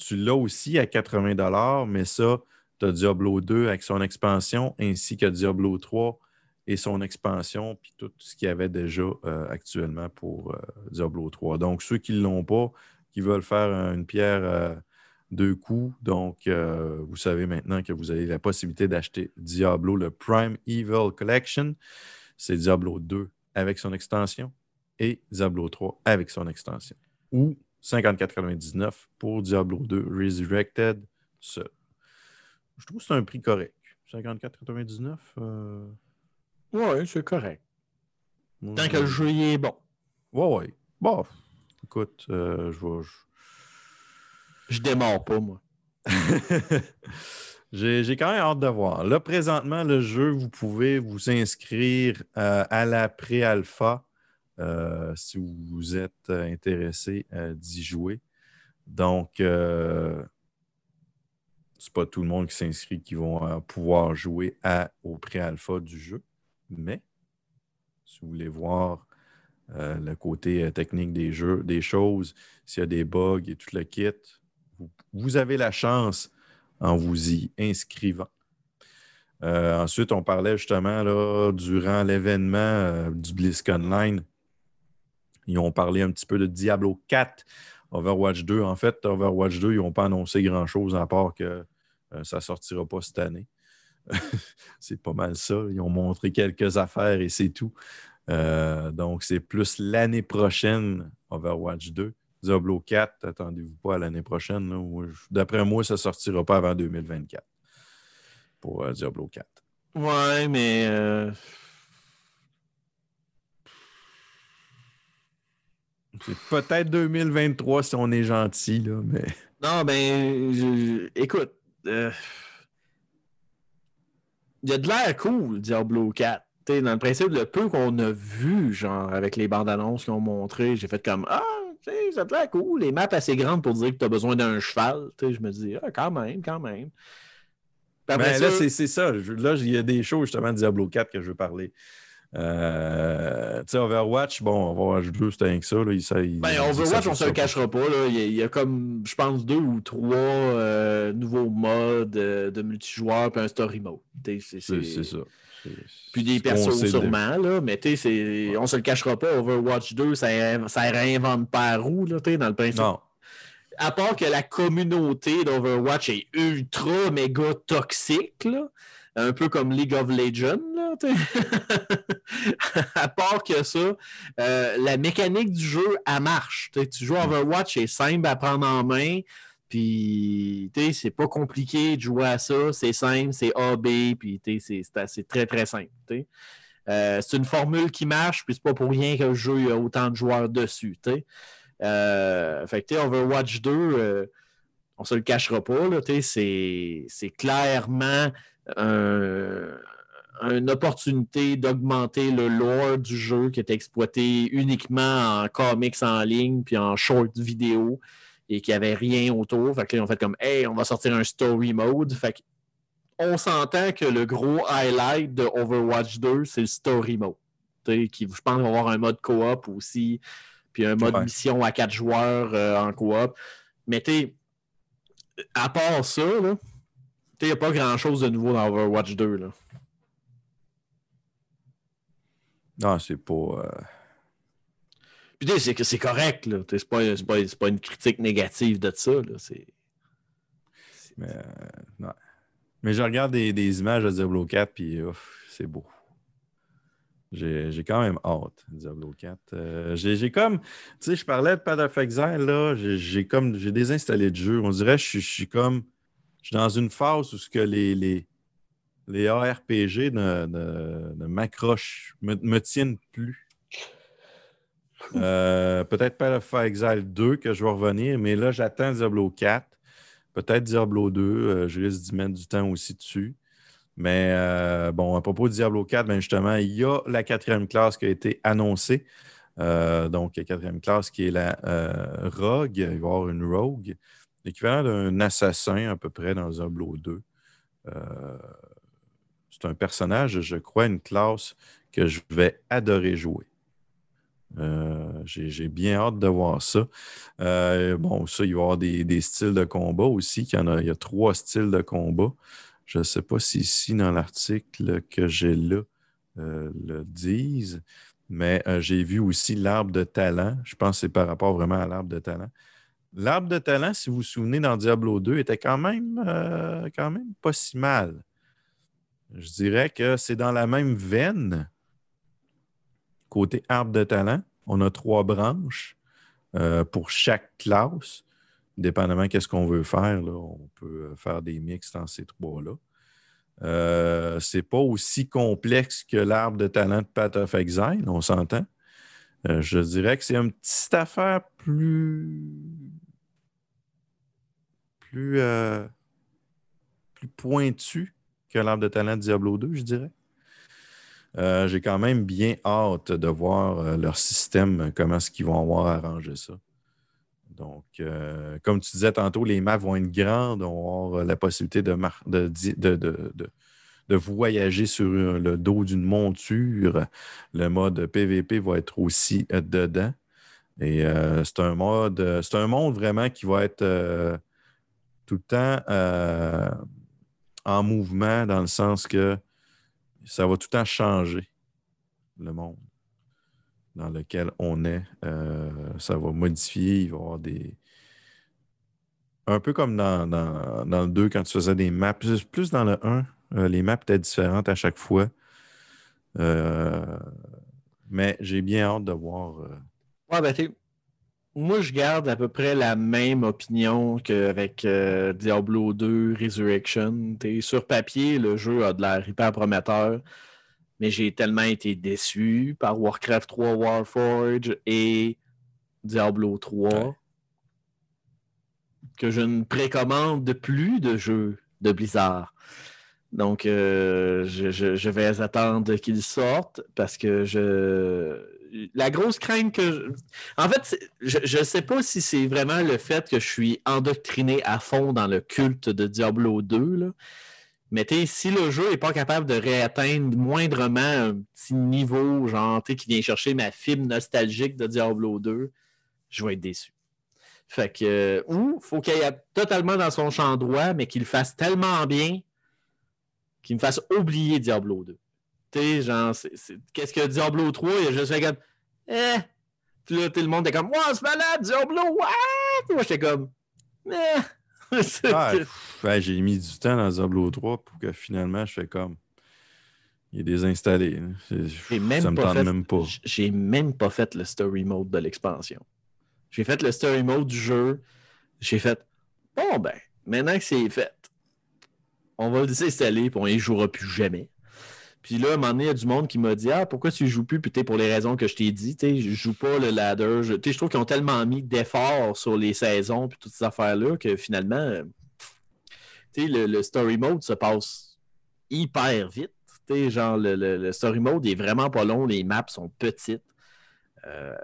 Tu l'as aussi à 80 mais ça, tu as Diablo 2 avec son expansion, ainsi que Diablo 3 et son expansion, puis tout ce qu'il y avait déjà euh, actuellement pour euh, Diablo 3. Donc, ceux qui ne l'ont pas, qui veulent faire une pierre euh, deux coups, donc vous savez maintenant que vous avez la possibilité d'acheter Diablo, le Prime Evil Collection. C'est Diablo 2 avec son extension et Diablo 3 avec son extension. Ou 54,99 pour Diablo 2 Resurrected seul. Je trouve que c'est un prix correct. 54,99 oui, c'est correct. Tant que le jeu est bon. Oui, oui. Bon, écoute, euh, je vois. Je... je démarre pas, moi. J'ai quand même hâte de voir. Là, présentement, le jeu, vous pouvez vous inscrire euh, à la pré-alpha euh, si vous êtes intéressé d'y jouer. Donc, c'est pas tout le monde qui s'inscrit qui vont pouvoir jouer au pré-alpha du jeu. Mais si vous voulez voir euh, le côté euh, technique des jeux, des choses, s'il y a des bugs et tout le kit, vous, avez la chance en vous y inscrivant. Euh, ensuite, on parlait justement là, durant l'événement du BlizzCon Line. Ils ont parlé un petit peu de Diablo 4, Overwatch 2. En fait, Overwatch 2, ils n'ont pas annoncé grand-chose à part que ça ne sortira pas cette année. c'est pas mal ça. Ils ont montré quelques affaires et c'est tout. Euh, donc, c'est plus l'année prochaine, Overwatch 2. Diablo 4, attendez-vous pas à l'année prochaine. D'après moi, ça ne sortira pas avant 2024 pour euh, Diablo 4. Ouais, mais. Euh, c'est peut-être 2023 si on est gentil, là, mais. Non, ben, écoute, il y a de l'air cool, Diablo 4. dans le principe, le peu qu'on a vu, genre, avec les bandes annonces qu'ils ont montré, j'ai fait comme Ah, ça a l'air cool. Les maps assez grandes pour dire que tu as besoin d'un cheval. je me dis, ah, quand même, quand même. Ben, là, c'est ça. Là, il y a des choses justement de Diablo 4 que je veux parler. Euh, tu sais, Overwatch, bon, Overwatch 2, c'était rien que ça. Là, ben, Overwatch, on se le cachera pas. Là. Il, y a, comme, je pense, deux ou trois euh, nouveaux modes euh, de multijoueur puis un story mode. C'est ça. Puis des persos sûrement, là, mais ouais. on se le cachera pas. Overwatch 2, ça, ça réinvente pas roue, là, dans le principe? Non. À part que la communauté d'Overwatch est ultra méga toxique, là un peu comme League of Legends. Là, à part que ça, euh, la mécanique du jeu, elle marche. tu joues Overwatch, c'est simple à prendre en main. Puis, c'est pas compliqué de jouer à ça. C'est simple, c'est AB, puis c'est très, très simple. Euh, c'est une formule qui marche, puis c'est pas pour rien que le jeu a autant de joueurs dessus. Euh, fait que, Overwatch 2, on se le cachera pas, c'est clairement une opportunité d'augmenter le lore du jeu qui est exploité uniquement en comics en ligne puis en short vidéo et qui avait rien autour. Fait que là, on fait comme Hey, on va sortir un story mode. Fait on s'entend que le gros highlight de Overwatch 2, c'est le story mode. Qui, je pense qu'on va avoir un mode coop aussi, puis un mode mission à quatre joueurs euh, en coop. Mais tu à part ça, il n'y a pas grand-chose de nouveau dans Overwatch 2. Là. Non, c'est pas. Euh... Puis c'est que c'est correct, là. C'est pas, pas, pas, une critique négative de ça. Là. Mais, euh, Mais je regarde des, des images de Diablo 4, puis c'est beau. J'ai quand même hâte, Diablo 4. Euh, j'ai comme, tu sais, je parlais de Path of Exile, là, j'ai comme, j'ai désinstallé le jeu. On dirait que je, suis comme, je suis dans une phase où ce que les, les, les ARPG ne, ne, m'accrochent, me, me, tiennent plus. Euh, peut-être Path of Exile 2 que je vais revenir, mais là, j'attends Diablo 4. Peut-être Diablo 2, euh, je risque d'y mettre du temps aussi dessus. Mais euh, bon, à propos de Diablo 4, ben justement, il y a la quatrième classe qui a été annoncée. Donc, la quatrième classe qui est la Rogue. Il va y avoir une Rogue, l'équivalent d'un assassin à peu près dans Diablo 2. c'est un personnage, je crois, une classe que je vais adorer jouer. J'ai bien hâte de voir ça. bon, ça, il va y avoir des, styles de combat aussi. Il y, a, il y a trois styles de combat. Je ne sais pas si ici dans l'article que j'ai là euh, le disent, mais euh, j'ai vu aussi l'arbre de talent. Je pense que c'est par rapport vraiment à l'arbre de talent. L'arbre de talent, si vous vous souvenez, dans Diablo 2, était quand même, euh, quand même pas si mal. Je dirais que c'est dans la même veine. Côté arbre de talent, on a trois branches pour chaque classe dépendamment qu'est-ce qu'on veut faire, on peut euh, faire des mix dans ces trois-là. Euh, c'est pas aussi complexe que l'arbre de talent de Path of Exile, on s'entend. Euh, je dirais que c'est une petite affaire plus. Plus. Euh, plus pointue que l'arbre de talent de Diablo 2, je dirais. J'ai quand même bien hâte de voir leur système, comment est-ce qu'ils vont avoir arrangé ça. Donc, euh, comme tu disais tantôt, les maps vont être grandes, on va avoir la possibilité de, de, voyager sur le dos d'une monture. Le mode PVP va être aussi euh, dedans. Et euh, c'est un mode, c'est un monde vraiment qui va être tout le temps en mouvement dans le sens que ça va tout le temps changer le monde dans lequel on est. Euh, ça va modifier, il va y avoir des. Un peu comme dans, le 2 quand tu faisais des maps. Plus, dans le 1, euh, les maps étaient différentes à chaque fois. Euh, mais j'ai bien hâte de voir. Ouais, ben, moi, je garde à peu près la même opinion qu'avec Diablo 2 Resurrection. sur papier, le jeu a de l'air hyper prometteur mais j'ai tellement été déçu par Warcraft 3 Warforge et Diablo 3 que je ne précommande plus de jeux de Blizzard. Donc, euh, je, vais attendre qu'ils sortent parce que je. La grosse crainte que. En fait, je ne sais pas si c'est vraiment le fait que je suis endoctriné à fond dans le culte de Diablo 2. Là. Mais si le jeu n'est pas capable de réatteindre moindrement un petit niveau, genre, qui vient chercher ma fibre nostalgique de Diablo 2, je vais être déçu. Fait que, ou il faut qu'il aille totalement dans son champ droit, mais qu'il fasse tellement bien qu'il me fasse oublier Diablo 2. Tu genre, qu'est-ce que Diablo 3, il a juste fait comme, eh. Puis là, tout le monde est comme, wow, c'est malade, Diablo, what? Moi, j'étais comme, eh. j'ai mis du temps dans Diablo 3 pour que finalement, je fais comme. Il est désinstallé. Même ça me tente même pas. J'ai même pas fait le story mode de l'expansion. J'ai fait le story mode du jeu. J'ai fait Bon ben, maintenant que c'est fait, on va le désinstaller et on y jouera plus jamais. Puis là, à un moment donné, il y a du monde qui m'a dit Ah, pourquoi tu joues plus Puis pour les raisons que je t'ai dit, je joue pas le ladder. Je, je trouve qu'ils ont tellement mis d'efforts sur les saisons puis toutes ces affaires-là que finalement, euh, le, le, story mode se passe hyper vite. Genre, le, le, story mode est vraiment pas long, les maps sont petites. Euh,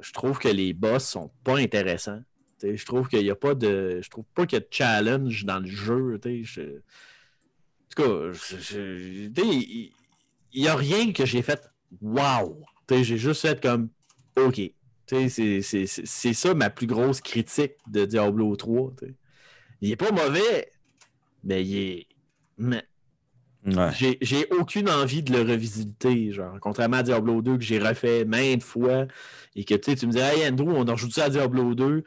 je trouve que les boss sont pas intéressants. je trouve qu'il n'y a pas de. Je trouve pas qu'il y a de challenge dans le jeu. Je, tout cas, je- je- il n'y a rien que j'ai fait wow. J'ai juste fait comme OK. C'est ça ma plus grosse critique de Diablo 3. tu sais. Il est pas mauvais, mais il est. mais Ouais. j'ai- aucune envie de le revisiter, genre, contrairement à Diablo 2 que j'ai refait maintes fois et que tu me dis, Hey Andrew, on a rajouté à Diablo 2.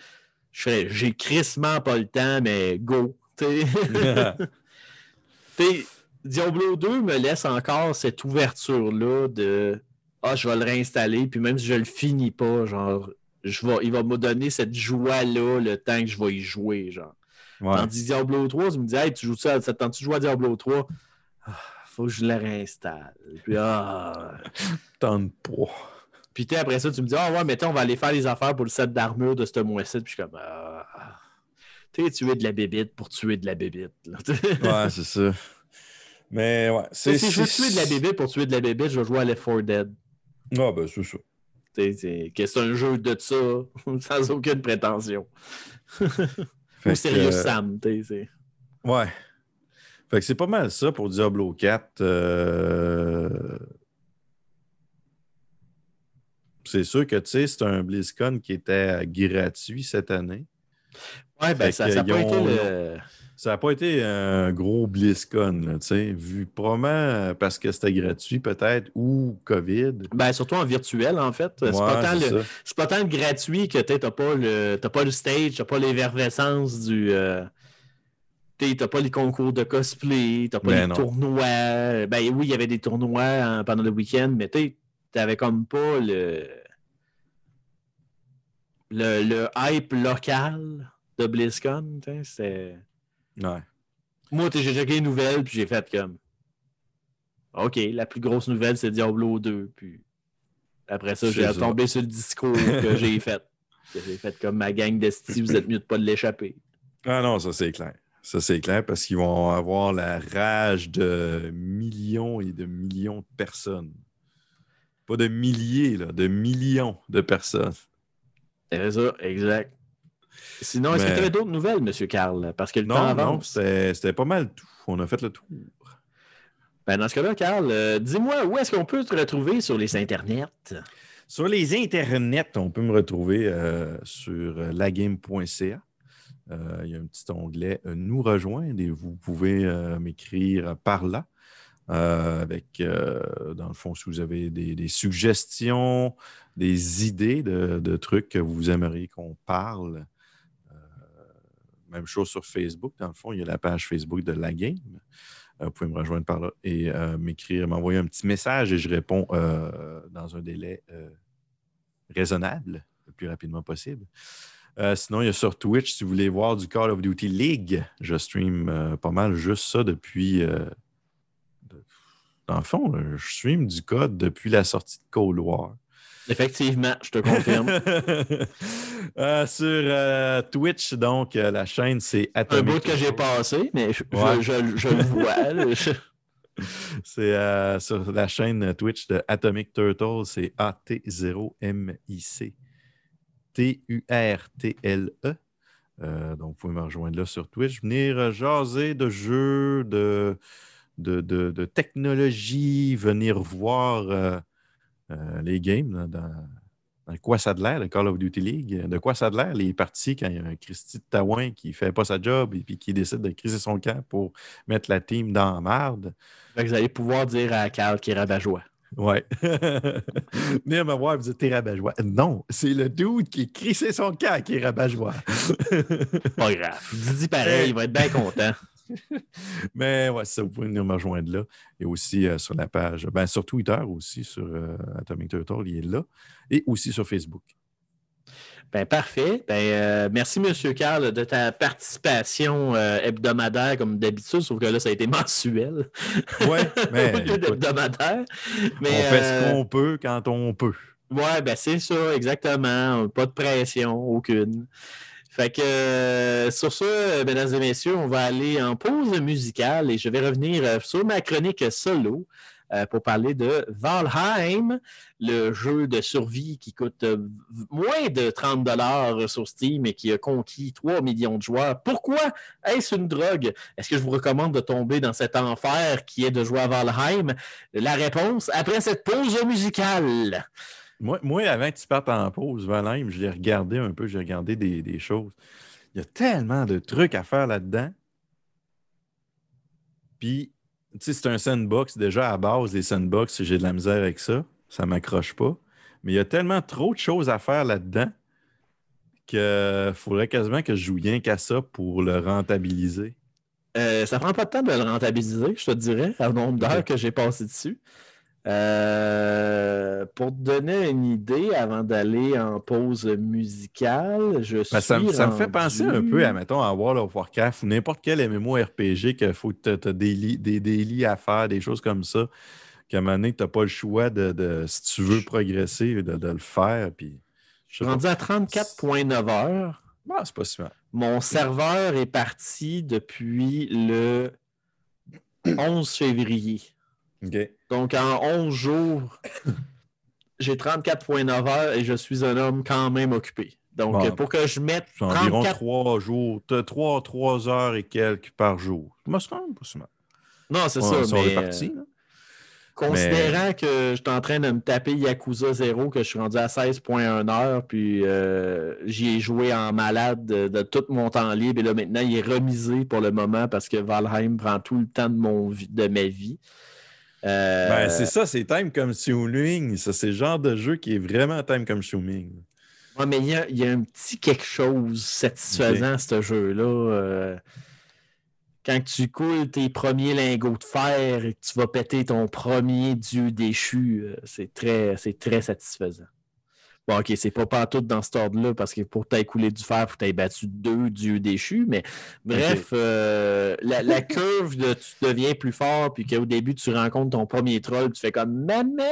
Je fais, j'ai crissement pas le temps, mais go. Tu. Tu Diablo 2 me laisse encore cette ouverture-là de Ah, je vais le réinstaller, puis même si je le finis pas, genre, je vais, il va me donner cette joie-là le temps que je vais y jouer, genre. Ouais. Tandis Diablo 3, tu me dis, hey, tu joues ça, de jouer à Diablo 3? Ah, faut que je le réinstalle. Puis, ah. Tente pas. Puis, tu après ça, tu me dis, ah, ouais, mais on va aller faire les affaires pour le set d'armure de ce mois-ci. Puis, je suis comme, ah. Tu sais, tuer de la bébite pour tuer de la bébite. Ouais, c'est ça. Mais ouais, c'est. si je veux tuer de la bébite pour tuer de la bébite, je vais jouer à Left 4 Dead. Ah, ben, c'est ça. Que c'est un jeu de ça, sans aucune prétention. Ou sérieux euh, Sam, tu sais. Ouais. Fait que c'est pas mal ça pour Diablo 4. euh, C'est sûr que, tu sais, c'est un BlizzCon qui était gratuit cette année. Ouais, ben Fait ça n'a pas été le. Ça n'a pas été un gros BlizzCon, tu sais, vu probablement parce que c'était gratuit peut-être ou COVID. Ben, surtout en virtuel, en fait. C'est pas, tant le... pas tant le gratuit que tu n'as pas le t'as pas le stage, t'as pas l'effervescence du. euh, t'sais, T'as pas les concours de cosplay, t'as pas Ben les non. tournois. Ben oui, il y avait des tournois hein, pendant le week-end, mais tu t'avais comme pas le... le le hype local de BlizzCon. C'était. Ouais. Moi, j'ai checké les nouvelles, puis j'ai fait comme. OK, la plus grosse nouvelle, c'est Diablo 2. Puis après ça, j'ai tombé sur le discours que j'ai fait. Que J'ai fait comme ma gang d'esti, vous êtes mieux de pas l'échapper. Ah non, ça c'est clair. Ça c'est clair parce qu'ils vont avoir la rage de millions et de millions de personnes. Pas de milliers, là, de millions de personnes. C'est ça, exact. Sinon, est-ce que Mais- tu avais d'autres nouvelles, M. Carl? Parce que le temps Non, non, avance. c'était c'était pas mal tout. On a fait le tour. Ben, dans ce cas-là, Carl, euh, dis-moi où est-ce qu'on peut te retrouver sur les internets? Sur les internets, on peut me retrouver euh, sur euh, lagame.ca. Euh, il y a un petit onglet Nous rejoindre et vous pouvez m'écrire par là. euh, avec, euh, dans le fond, si vous avez des, des suggestions, des idées de, de trucs que vous aimeriez qu'on parle. Même chose sur Facebook. Dans le fond, il y a la page Facebook de la game. Euh, vous pouvez me rejoindre par là et euh, m'écrire, m'envoyer un petit message et je réponds euh, dans un délai raisonnable, le plus rapidement possible. Sinon, il y a sur Twitch, si vous voulez voir du Call of Duty League, je stream pas mal juste ça depuis. de- dans le fond, je stream du code depuis la sortie de Cold War. Effectivement, je te confirme. Euh, sur euh, Twitch, donc, euh, la chaîne, c'est un Atomic. bout que j'ai passé, mais je, je- Ouais. je- je le vois. C'est sur la chaîne Twitch de Atomic Turtle, c'est A-T-0-M-I-C. T-U-R-T-L-E. Donc, vous pouvez me rejoindre là sur Twitch. Venir jaser de jeux, de, de, de- de technologie, venir voir euh, les games dans, dans quoi ça a de l'air, le Call of Duty League. De quoi ça a de l'air, les parties quand il y a un Christy de Taouin qui ne fait pas sa job et puis qui décide de criser son camp pour mettre la team dans la marde. Vous allez pouvoir dire à Carl qui est rabat-joie. Ouais. Venir me voir et me dire T'es rabat-joie. Non, c'est le dude qui crissé son camp qui est rabat-joie. Pas grave. Didi pareil, il va être bien content. Mais ouais, ça, vous pouvez venir me rejoindre là. Et aussi euh, sur la page, ben, sur Twitter aussi, sur euh, Atomic Turtle, il est là. Et aussi sur Facebook. Ben, parfait. Ben, euh, merci, M. Carl, de ta participation euh, hebdomadaire comme d'habitude, sauf que là, ça a été mensuel Ouais, mais d'hebdomadaire. Mais, on fait ce qu'on peut quand on peut. Ouais, ben c'est ça, exactement. Pas de pression, aucune. Fait que euh, sur ça, mesdames et messieurs, on va aller en pause musicale et je vais revenir euh, sur ma chronique solo euh, pour parler de Valheim, le jeu de survie qui coûte euh, moins de 30 dollars sur Steam et qui a conquis 3 millions de joueurs. Pourquoi est-ce une drogue? Est-ce que je vous recommande de tomber dans cet enfer qui est de jouer à Valheim? La réponse après cette pause musicale. Moi, moi, avant que tu partes en pause, Valheim, je l'ai regardé un peu, j'ai regardé des, des choses. Il y a tellement de trucs à faire là-dedans. Puis, tu sais, c'est un sandbox. Déjà, à base, les sandbox, j'ai de la misère avec ça. Ça ne m'accroche pas. Mais il y a tellement trop de choses à faire là-dedans qu'il faudrait quasiment que je joue rien qu'à ça pour le rentabiliser. Euh, ça prend pas de temps de le rentabiliser, je te dirais, à nombre d'heures que j'ai passé dessus. Euh, pour te donner une idée, avant d'aller en pause musicale, je suis. Ça, me- ça me fait penser un peu à, mettons, à World of Warcraft ou n'importe quel MMORPG qu'il faut que tu as des, li- des daily à faire, des choses comme ça, qu'à un moment donné, tu n'as pas le choix de, de- si tu veux progresser, de, de le faire. Puis, Je suis rendu à 34,9 heures. Ah, c'est pas si mal. Mon serveur est parti depuis le 11 février. OK. Donc, en 11 jours, j'ai 34,9 heures et je suis un homme quand même occupé. Donc, Bon. pour que je mette C'est environ 34 trois jours, t'as trois, trois heures et quelques par jour. Moi, c'est quand même pas mal. Non, c'est ça. mais, là. euh, considérant que je suis en train de me taper Yakuza 0, que je suis rendu à 16.1 heures, puis euh, j'y ai joué en malade de, de tout mon temps libre, et là maintenant il est remisé pour le moment parce que Valheim prend tout le temps de, mon, de ma vie. Euh, Ben, c'est ça, c'est time consuming. Ça, c'est le genre de jeu qui est vraiment time consuming. ouais, mais il y a, il y a un petit quelque chose satisfaisant, ce jeu-là. euh, quand tu coules tes premiers lingots de fer et que tu vas péter ton premier dieu déchu, euh, c'est très, c'est très satisfaisant. Bon, ok, c'est pas partout dans cet ordre-là, parce que pour t'aille couler du fer, que t'aies battu deux dieux déchus, mais bref, euh, la, la curve de tu deviens plus fort, puis qu'au début, tu rencontres ton premier troll, tu fais comme « Maman! »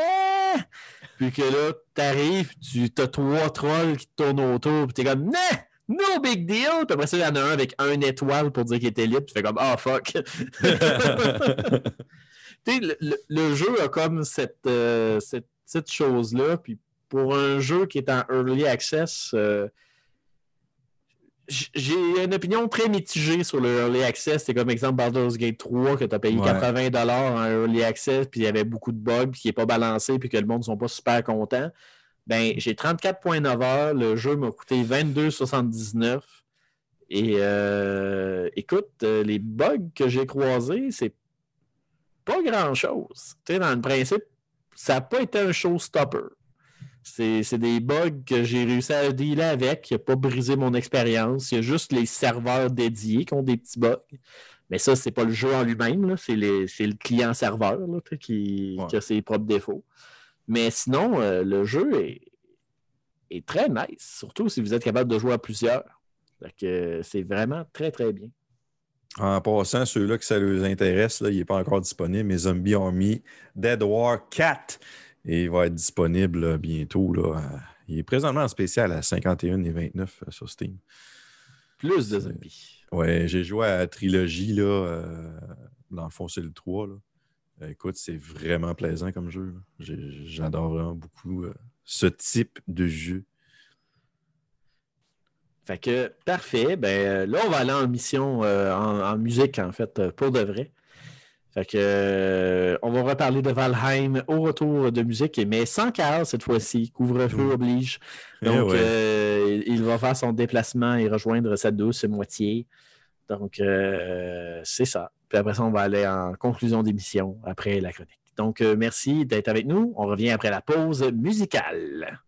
Puis que là, t'arrives, tu as trois trolls qui te tournent autour, puis t'es comme « Non! No big deal! » Puis après ça, il y en a un avec un étoile pour dire qu'il était libre, tu fais comme « Ah, fuck! » Tu sais, le, le- le jeu a comme cette, euh, cette petite chose-là. Puis pour un jeu qui est en early access, euh, j'ai une opinion très mitigée sur le early access. C'est comme exemple Baldur's Gate 3 que tu as payé Ouais. 80 en early access, puis il y avait beaucoup de bugs, puis qui n'est pas balancé, puis que le monde ne sont pas super contents. Ben, j'ai 34.9 heures. Le jeu m'a coûté 22,79. Et euh, écoute, euh, les bugs que j'ai croisés, c'est pas grand-chose. Tu sais, dans le principe, ça n'a pas été un showstopper. C'est des bugs que j'ai réussi à dealer avec, qui n'a pas brisé mon expérience. Il y a juste les serveurs dédiés qui ont des petits bugs. Mais ça, c'est pas le jeu en lui-même, c'est le client-serveur qui, Ouais. qui a ses propres défauts. Mais sinon, euh, le jeu est, est très nice, surtout si vous êtes capable de jouer à plusieurs. Euh, C'est vraiment très, très bien. En passant, ceux-là que ça les intéresse, là, il n'est pas encore disponible, mais Zombie Army Dead War 4. Et il va être disponible là, bientôt. Là. Euh, Il est présentement en spécial à 51 et 29 euh, sur Steam. Plus de zombies. Ouais, j'ai joué à la trilogie, là. euh, dans le fond, c'est le 3. Là. Euh, écoute, c'est vraiment plaisant comme jeu. J'adore vraiment beaucoup euh, ce type de jeu. Fait que, parfait. Ben, euh, là, on va aller en mission, euh, en, en musique, en fait, euh, pour de vrai. Fait que, euh, on va reparler de Valheim au retour de musique, mais sans Carl cette fois-ci. Couvre-feu Mm. oblige. Eh Donc, ouais. euh, il va faire son déplacement et rejoindre sa douce moitié. Donc, euh, c'est ça. Puis après ça, on va aller en conclusion d'émission après la chronique. Donc, euh, merci d'être avec nous. On revient après la pause musicale.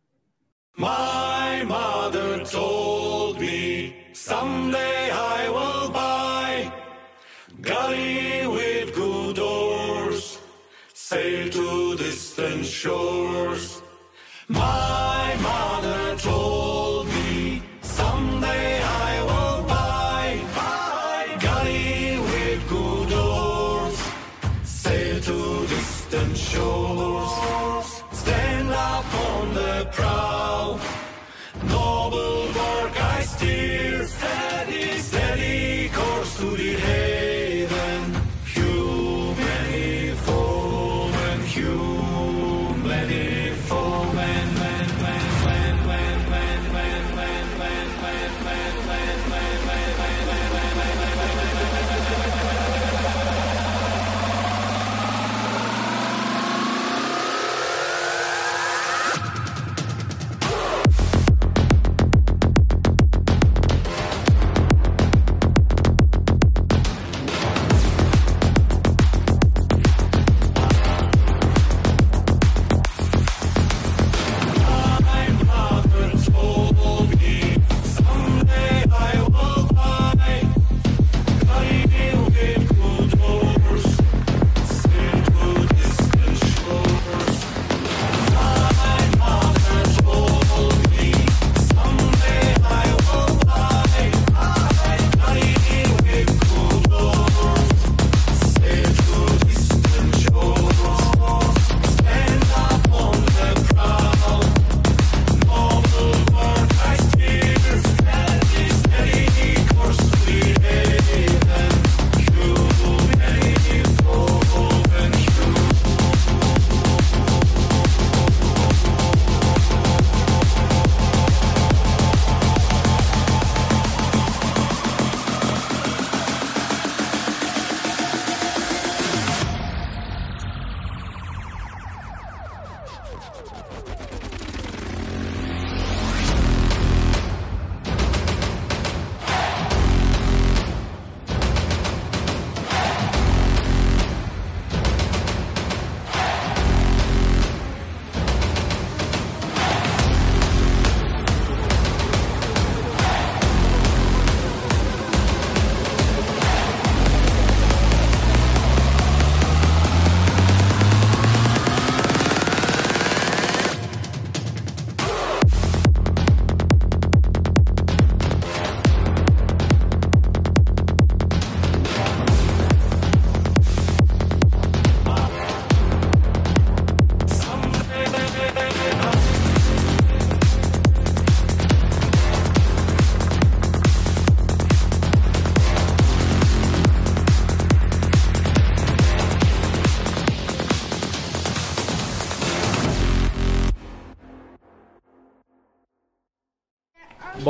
My mother told me someday I will buy oars, sail to distant shores. My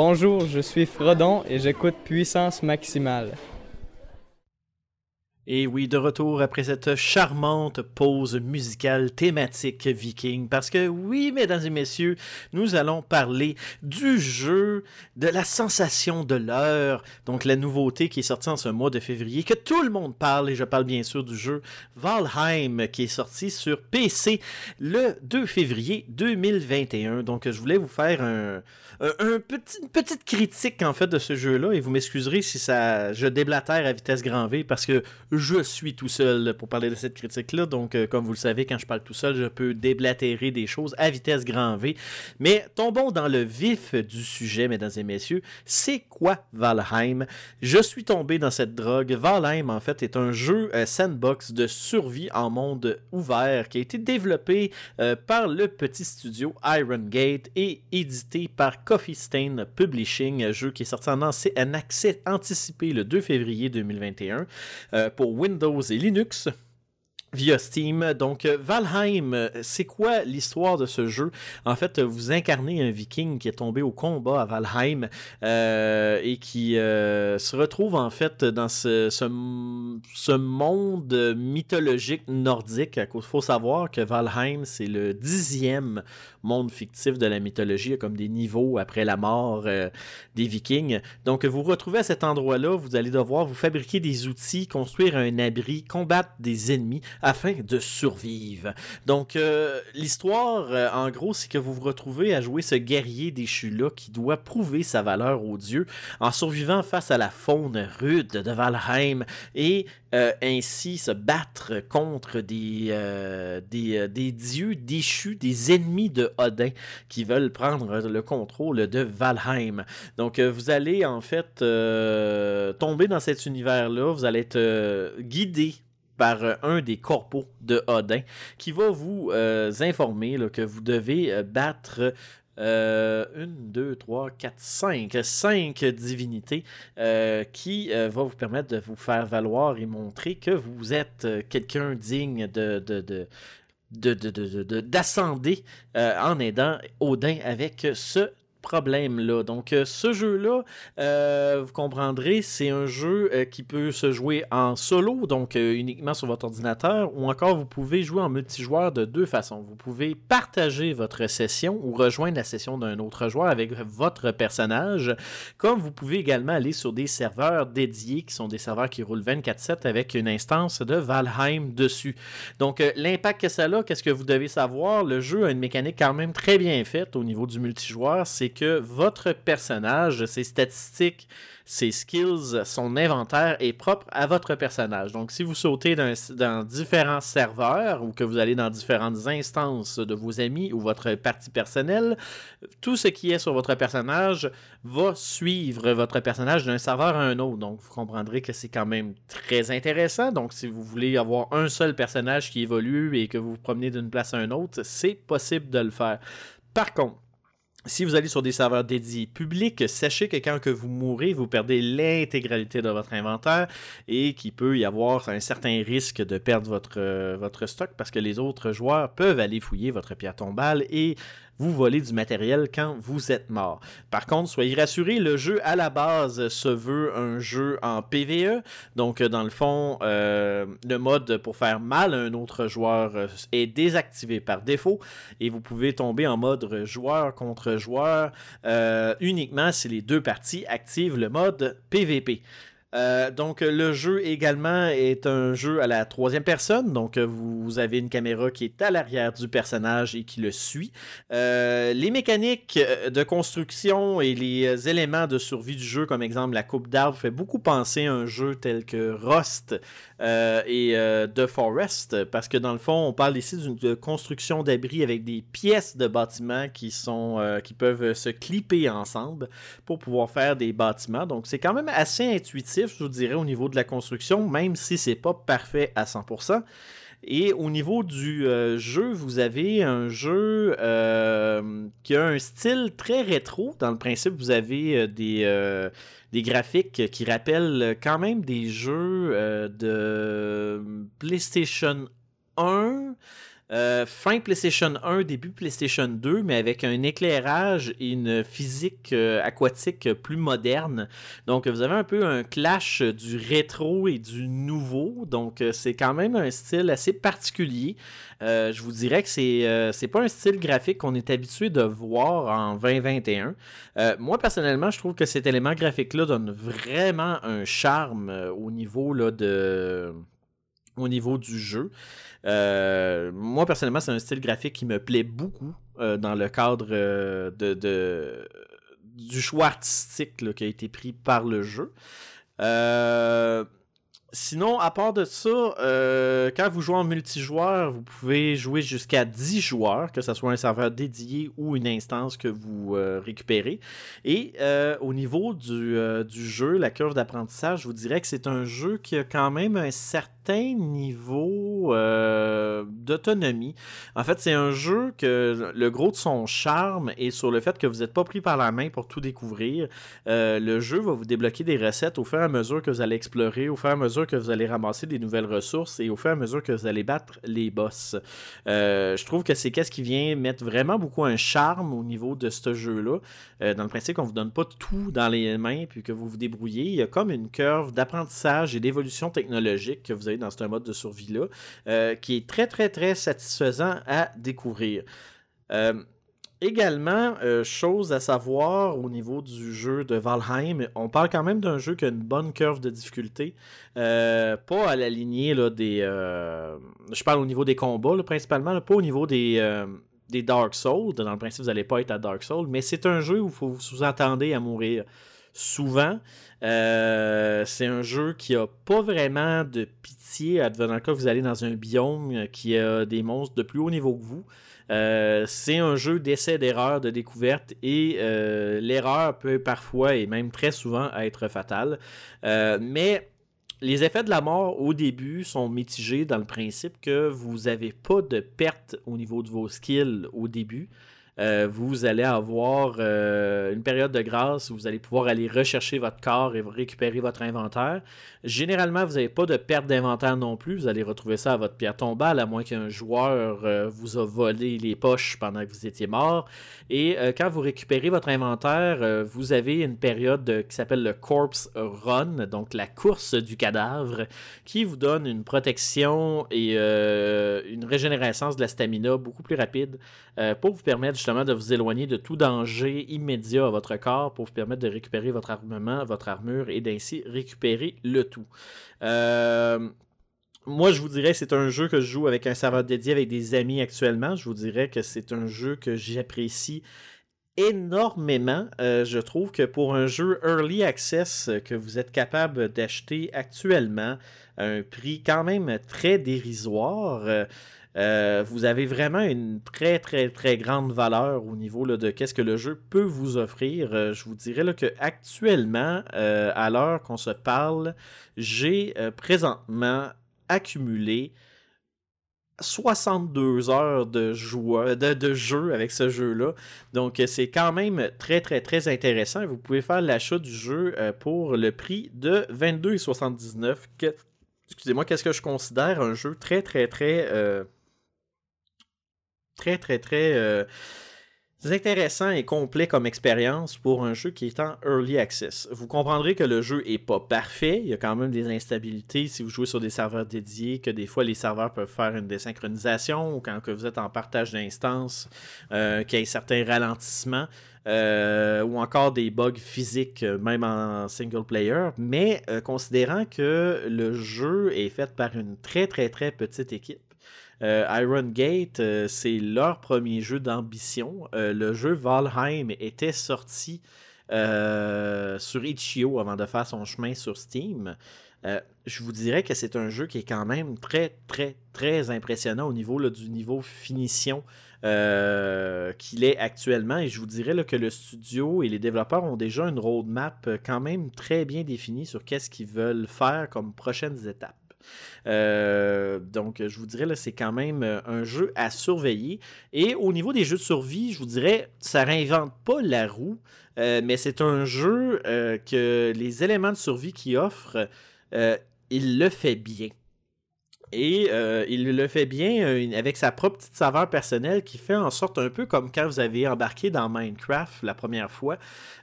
Bonjour, je suis Frodon et j'écoute Puissance Maximale. Et oui, de retour après cette charmante pause musicale thématique viking. Parce que oui, mesdames et messieurs, nous allons parler du jeu, de la sensation de l'heure. Donc la nouveauté qui est sortie en ce mois de février, que tout le monde parle, et je parle bien sûr du jeu Valheim, qui est sorti sur PC le 2 février 2021. Donc je voulais vous faire un, un, un petit, une petite critique en fait de ce jeu-là. Et vous m'excuserez si ça, je déblatère à vitesse grand V parce que je suis tout seul pour parler de cette critique-là. Donc, euh, comme vous le savez, quand je parle tout seul, je peux déblatérer des choses à vitesse grand V. Mais tombons dans le vif du sujet, mesdames et messieurs. C'est quoi Valheim? Je suis tombé dans cette drogue. Valheim, en fait, est un jeu euh, sandbox de survie en monde ouvert qui a été développé euh, par le petit studio Iron Gate et édité par Coffee Stain Publishing, un jeu qui est sorti en, accès anticipé le 2 février 2021 euh, pour Windows et Linux via Steam. Donc, euh, Valheim, euh, c'est quoi l'histoire de ce jeu? En fait, euh, vous incarnez un viking qui est tombé au combat à Valheim et qui se retrouve en fait dans ce, monde mythologique nordique. Il faut savoir que Valheim, c'est le dixième monde fictif de la mythologie. Comme des niveaux après la mort des vikings. Donc, vous vous retrouvez à cet endroit-là, vous allez devoir vous fabriquer des outils, construire un abri, combattre des ennemis afin de survivre. Donc, euh, l'histoire, euh, en gros, c'est que vous vous retrouvez à jouer ce guerrier déchu-là qui doit prouver sa valeur aux dieux en survivant face à la faune rude de Valheim et euh, ainsi se battre contre des, des, des dieux déchus, des ennemis de Odin qui veulent prendre le contrôle de Valheim. Donc, vous allez en fait tomber dans cet univers-là, vous allez être guidé par euh, un des corpos de Odin qui va vous euh, informer que vous devez euh, battre euh, une, deux, trois, quatre, cinq, cinq divinités qui euh, va vous permettre de vous faire valoir et montrer que vous êtes quelqu'un digne de, de, en aidant Odin avec ce problème-là. Donc, euh, ce jeu-là, euh, vous comprendrez, c'est un jeu euh, qui peut se jouer en solo, donc uniquement sur votre ordinateur, ou encore vous pouvez jouer en multijoueur de deux façons. Vous pouvez partager votre session ou rejoindre la session d'un autre joueur avec votre personnage, comme vous pouvez également aller sur des serveurs dédiés qui sont des serveurs qui roulent 24/7 avec une instance de Valheim dessus. Donc, l'impact que ça a, qu'est-ce que vous devez savoir? Le jeu a une mécanique quand même très bien faite au niveau du multijoueur. C'est que votre personnage, ses statistiques, ses skills, son inventaire est propre à votre personnage. Donc, si vous sautez dans différents serveurs ou que vous allez dans différentes instances de vos amis ou votre partie personnelle, tout ce qui est sur votre personnage va suivre votre personnage d'un serveur à un autre. Donc, vous comprendrez que c'est quand même très intéressant. Donc, si vous voulez avoir un seul personnage qui évolue et que vous vous promenez d'une place à une autre, c'est possible de le faire. Par contre, si vous allez sur des serveurs dédiés publics, sachez que quand vous mourrez, vous perdez l'intégralité de votre inventaire et qu'il peut y avoir un certain risque de perdre votre, euh, votre stock parce que les autres joueurs peuvent aller fouiller votre pierre tombale et vous voler du matériel quand vous êtes mort. Par contre, soyez rassurés, le jeu à la base se veut un jeu en PVE. Donc, euh, dans le fond, euh, le mode pour faire mal à un autre joueur euh, est désactivé par défaut et vous pouvez tomber en mode joueur contre joueur uniquement si les deux parties activent le mode PVP. Euh, donc le jeu également est un jeu à la troisième personne, donc euh, vous, avez une caméra qui est à l'arrière du personnage et qui le suit. Euh, les mécaniques de construction et les éléments de survie du jeu, comme exemple la coupe d'arbres, fait beaucoup penser à un jeu tel que Rust euh, et euh, The Forest, parce que dans le fond, on parle ici d'une de construction d'abri avec des pièces de bâtiments qui sont euh, qui peuvent se clipper ensemble pour pouvoir faire des bâtiments. Donc c'est quand même assez intuitif, je vous dirais, au niveau de la construction, même si c'est pas parfait à 100%. Et au niveau du euh, jeu, vous avez un jeu qui a un style très rétro. Dans le principe, vous avez des, des graphiques qui rappellent quand même des jeux euh, de PlayStation 1. Euh, fin PlayStation 1, début PlayStation 2, mais avec un éclairage et une physique euh, aquatique plus moderne. Donc, vous avez un peu un clash du rétro et du nouveau. Donc, c'est quand même un style assez particulier. Euh, je vous dirais que c'est euh, c'est pas un style graphique qu'on est habitué de voir en 2021. Euh, moi, personnellement, je trouve que cet élément graphique-là donne vraiment un charme euh, au niveau là, de au niveau du jeu. Moi, personnellement, c'est un style graphique qui me plaît beaucoup dans le cadre de, du choix artistique là, qui a été pris par le jeu. Euh, Sinon, à part de ça, euh, quand vous jouez en multijoueur, vous pouvez jouer jusqu'à 10 joueurs, que ce soit un serveur dédié ou une instance que vous euh, récupérez. Et euh, au niveau du, du jeu, la curve d'apprentissage, je vous dirais que c'est un jeu qui a quand même un certain niveau d'autonomie. En fait, c'est un jeu que le gros de son charme est sur le fait que vous n'êtes pas pris par la main pour tout découvrir. Le jeu va vous débloquer des recettes au fur et à mesure que vous allez explorer, au fur et à mesure que vous allez ramasser des nouvelles ressources et au fur et à mesure que vous allez battre les boss. Euh, je trouve que c'est qu'est-ce qui vient mettre vraiment beaucoup un charme au niveau de ce jeu-là. Euh, dans le principe qu'on vous donne pas tout dans les mains puis que vous vous débrouillez. Il y a comme une curve d'apprentissage et d'évolution technologique que vous avez dans ce mode de survie-là euh, qui est très très très satisfaisant à découvrir. Également, euh, chose à savoir au niveau du jeu de Valheim, on parle quand même d'un jeu qui a une bonne curve de difficulté. Euh, pas à la lignée là, des. euh, je parle au niveau des combats, principalement, pas au niveau des, des Dark Souls. Dans le principe, vous n'allez pas être à Dark Souls, mais c'est un jeu où faut vous attendez à mourir souvent. C'est un jeu qui a pas vraiment de pitié, advenant le cas que vous allez dans un biome qui a des monstres de plus haut niveau que vous. Euh, c'est un jeu d'essai d'erreur, de découverte, et euh, l'erreur peut parfois et même très souvent être fatale. Euh, mais les effets de la mort au début sont mitigés dans le principe que vous n'avez pas de perte au niveau de vos skills au début. Euh, vous allez avoir euh, une période de grâce où vous allez pouvoir aller rechercher votre corps et récupérer votre inventaire. Généralement, vous n'avez pas de perte d'inventaire non plus. Vous allez retrouver ça à votre pierre tombale, à moins qu'un joueur euh, vous a volé les poches pendant que vous étiez mort. Et quand vous récupérez votre inventaire, vous avez une période de- qui s'appelle le Corpse Run, donc la course du cadavre, qui vous donne une protection et une régénérescence de la stamina beaucoup plus rapide pour vous permettre justement de vous éloigner de tout danger immédiat à votre corps, pour vous permettre de récupérer votre armement, votre armure et d'ainsi récupérer le tout. Euh, moi, je vous dirais c'est un jeu que je joue avec un serveur dédié avec des amis actuellement. Je vous dirais que c'est un jeu que j'apprécie énormément. Euh, je trouve que pour un jeu early access que vous êtes capable d'acheter actuellement à un prix quand même très dérisoire, euh, euh, vous avez vraiment une très très très grande valeur au niveau là, de qu'est-ce que le jeu peut vous offrir. Euh, je vous dirais là, que actuellement, euh, à l'heure qu'on se parle, j'ai présentement accumulé 62 heures de, de, de jeu avec ce jeu-là. Donc, c'est quand même très, très, très intéressant. Vous pouvez faire l'achat du jeu pour le prix de 22,79. Que- Excusez-moi, qu'est-ce que je considère un jeu très, très, très. Très, très, très. euh, intéressant et complet comme expérience pour un jeu qui est en early access. Vous comprendrez que le jeu est pas parfait, il y a quand même des instabilités si vous jouez sur des serveurs dédiés, que des fois les serveurs peuvent faire une désynchronisation ou quand que vous êtes en partage d'instances, euh, qu'il y ait certains ralentissements. euh, ou encore des bugs physiques, même en single player, mais considérant que le jeu est fait par une très très très petite équipe, Iron Gate, euh, c'est leur premier jeu d'ambition. Euh, le jeu Valheim était sorti euh, sur Itch.io avant de faire son chemin sur Steam. Euh, je vous dirais que c'est un jeu qui est quand même très, très, très impressionnant au niveau du niveau finition euh, qu'il est actuellement. Et je vous dirais que le studio et les développeurs ont déjà une roadmap euh, quand même très bien définie sur qu'est-ce qu'ils veulent faire comme prochaines étapes. Euh, donc, je vous dirais, là, c'est quand même euh, un jeu à surveiller. Et au niveau des jeux de survie, je vous dirais, ça réinvente pas la roue, euh, mais c'est un jeu que les éléments de survie qu'il offre, il le fait bien. Et euh, il le fait bien euh, avec sa propre petite saveur personnelle qui fait en sorte un peu comme quand vous avez embarqué dans Minecraft la première fois,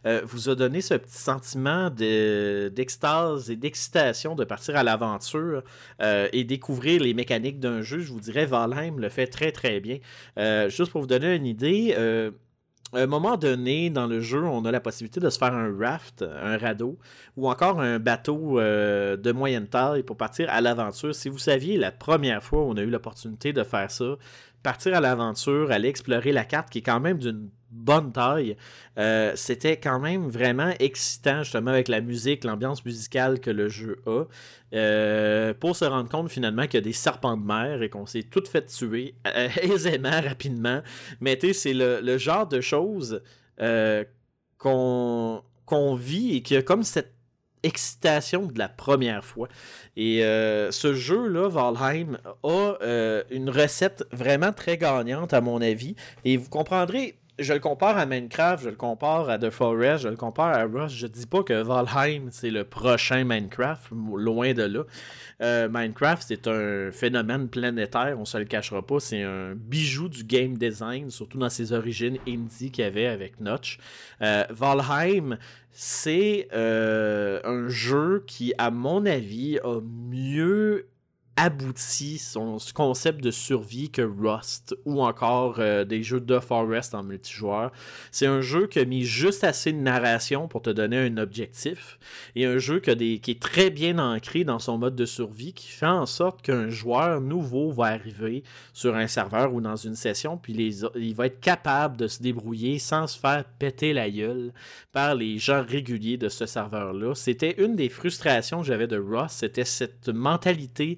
euh, vous a donné ce petit sentiment de- d'extase et d'excitation de partir à l'aventure et découvrir les mécaniques d'un jeu. Je vous dirais, Valheim le fait très très bien. Juste pour vous donner une idée, à un moment donné dans le jeu, on a la possibilité de se faire un raft, un radeau, ou encore un bateau euh, de moyenne taille pour partir à l'aventure. Si vous saviez, la première fois où on a eu l'opportunité de faire ça, partir à l'aventure, aller explorer la carte qui est quand même d'une bonne taille, euh, c'était quand même vraiment excitant, justement, avec la musique, l'ambiance musicale que le jeu a, euh, pour se rendre compte finalement qu'il y a des serpents de mer et qu'on s'est tout fait tuer euh, aisément, rapidement. Mais tu sais, c'est le, genre de choses qu'on qu'on vit et qui a comme cette excitation de la première fois. Et euh, ce jeu-là, Valheim, a euh, une recette vraiment très gagnante à mon avis. Et vous comprendrez, je le compare à Minecraft, je le compare à The Forest, je le compare à Rust. Je dis pas que Valheim, c'est le prochain Minecraft, loin de là. Euh, Minecraft, c'est un phénomène planétaire, on se le cachera pas. C'est un bijou du game design, surtout dans ses origines indie qu'il y avait avec Notch. Euh, Valheim, c'est euh, un jeu qui, à mon avis, a mieux abouti son concept de survie que Rust ou encore euh, des jeux de Forest en multijoueur. C'est un jeu qui a mis juste assez de narration pour te donner un objectif et un jeu qui, est très bien ancré dans son mode de survie qui fait en sorte qu'un joueur nouveau va arriver sur un serveur ou dans une session puis il va être capable de se débrouiller sans se faire péter la gueule par les gens réguliers de ce serveur-là. C'était une des frustrations que j'avais de Rust, c'était cette mentalité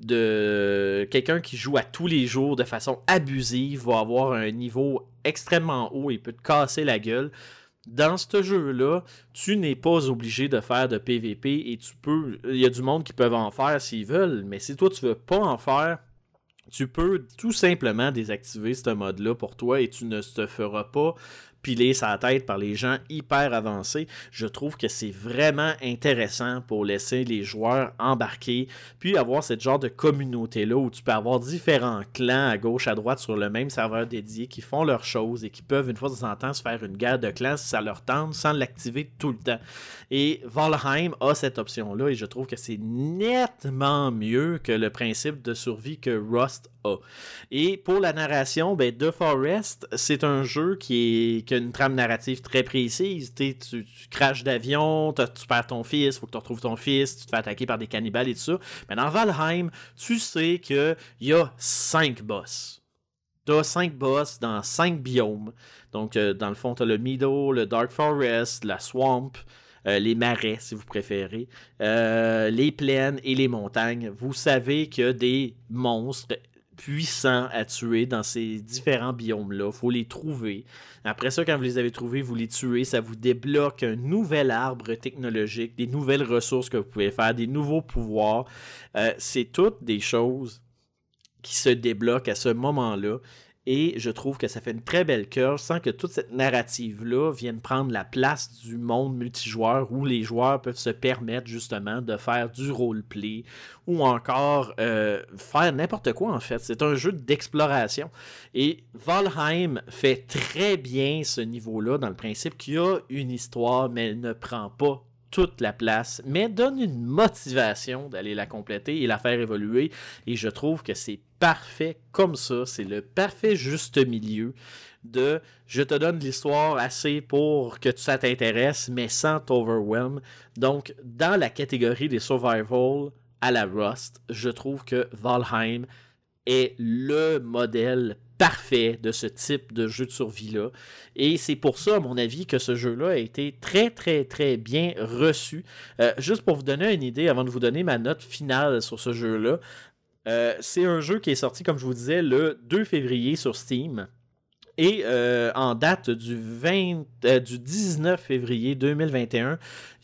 de quelqu'un qui joue à tous les jours de façon abusive, va avoir un niveau extrêmement haut et peut te casser la gueule. Dans ce jeu-là, tu n'es pas obligé de faire de PVP et tu peux. Il y a du monde qui peuvent en faire s'ils veulent, mais si toi tu veux pas en faire, tu peux tout simplement désactiver ce mode-là pour toi et tu ne te feras pas piler sa tête par les gens hyper avancés. Je trouve que c'est vraiment intéressant pour laisser les joueurs embarquer, puis avoir cette genre de communauté-là où tu peux avoir différents clans à gauche, à droite sur le même serveur dédié qui font leurs choses et qui peuvent une fois de temps en temps se faire une guerre de clans si ça leur tente sans l'activer tout le temps. Et Valheim a cette option-là et je trouve que c'est nettement mieux que le principe de survie que Rust a. Et pour la narration, ben, The Forest, c'est un jeu qui, est, qui a une trame narrative très précise. Tu, tu craches d'avion, tu perds ton fils, faut que tu retrouves ton fils, tu te fais attaquer par des cannibales et tout ça. Mais dans Valheim, tu sais qu'il y a cinq boss. T'as cinq boss dans cinq biomes. Donc, euh, dans le fond, t'as le Meadow, le Dark Forest, la Swamp, euh, les marais, si vous préférez, euh, les plaines et les montagnes. Vous savez a des monstres puissants à tuer dans ces différents biomes-là. Il faut les trouver. Après ça, quand vous les avez trouvés, vous les tuez. Ça vous débloque un nouvel arbre technologique, des nouvelles ressources que vous pouvez faire, des nouveaux pouvoirs. Euh, C'est toutes des choses qui se débloquent à ce moment-là. Et je trouve que ça fait une très belle curve sans que toute cette narrative-là vienne prendre la place du monde multijoueur où les joueurs peuvent se permettre justement de faire du roleplay ou encore euh, faire n'importe quoi en fait. C'est un jeu d'exploration. Et Valheim fait très bien ce niveau-là dans le principe qu'il y a une histoire, mais elle ne prend pas toute la place, mais donne une motivation d'aller la compléter et la faire évoluer. Et je trouve que c'est parfait comme ça. C'est le parfait juste milieu de je te donne l'histoire assez pour que ça t'intéresse, mais sans t'overwhelm. Donc, dans la catégorie des survival à la Rust, je trouve que Valheim est le modèle parfait de ce type de jeu de survie-là. Et c'est pour ça, à mon avis, que ce jeu-là a été très, très, très bien reçu. Euh, juste pour vous donner une idée, avant de vous donner ma note finale sur ce jeu-là, euh, c'est un jeu qui est sorti, comme je vous disais, le 2 février sur Steam. Et euh, en date du, 20, euh, du 19 février 2021,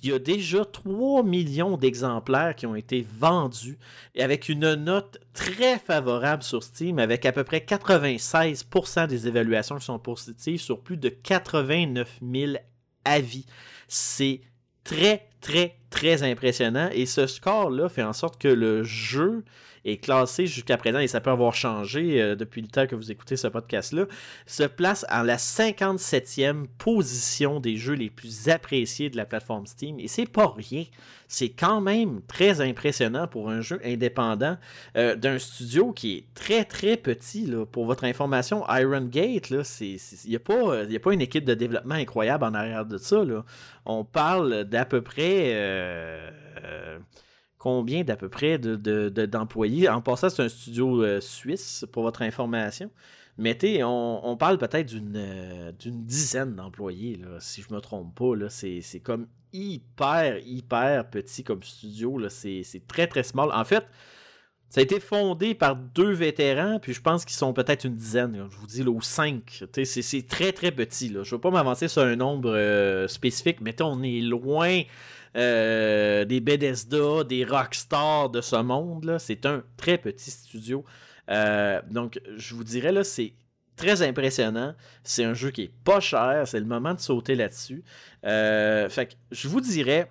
il y a déjà 3 millions d'exemplaires qui ont été vendus et avec une note très favorable sur Steam, avec à peu près 96% des évaluations qui sont positives sur plus de 89 000 avis. C'est très, très, très impressionnant et ce score-là fait en sorte que le jeu est classé jusqu'à présent, et ça peut avoir changé euh, depuis le temps que vous écoutez ce podcast-là, se place en la 57e position des jeux les plus appréciés de la plateforme Steam. Et c'est pas rien. C'est quand même très impressionnant pour un jeu indépendant euh, d'un studio qui est très très petit. Là. Pour votre information, Iron Gate, il n'y a, a pas une équipe de développement incroyable en arrière de ça. On parle d'à peu près. euh, combien d'à peu près de- de- d'employés? en passant, c'est un studio euh, suisse, pour votre information. Sais, on, parle peut-être d'une euh, dizaine d'employés, si je me trompe pas. C'est comme hyper, hyper petit comme studio. C'est très, très small. En fait, ça a été fondé par deux vétérans, puis je pense qu'ils sont peut-être une dizaine, je vous dis, là, ou cinq. C'est très, très petit. Là. Je ne veux pas m'avancer sur un nombre euh, spécifique, mais on est loin euh, des Bethesda, des Rockstar de ce monde. C'est un très petit studio. Euh, donc, je vous dirais, là, c'est très impressionnant. C'est un jeu qui est pas cher. C'est le moment de sauter là-dessus. Euh, fait que je vous dirais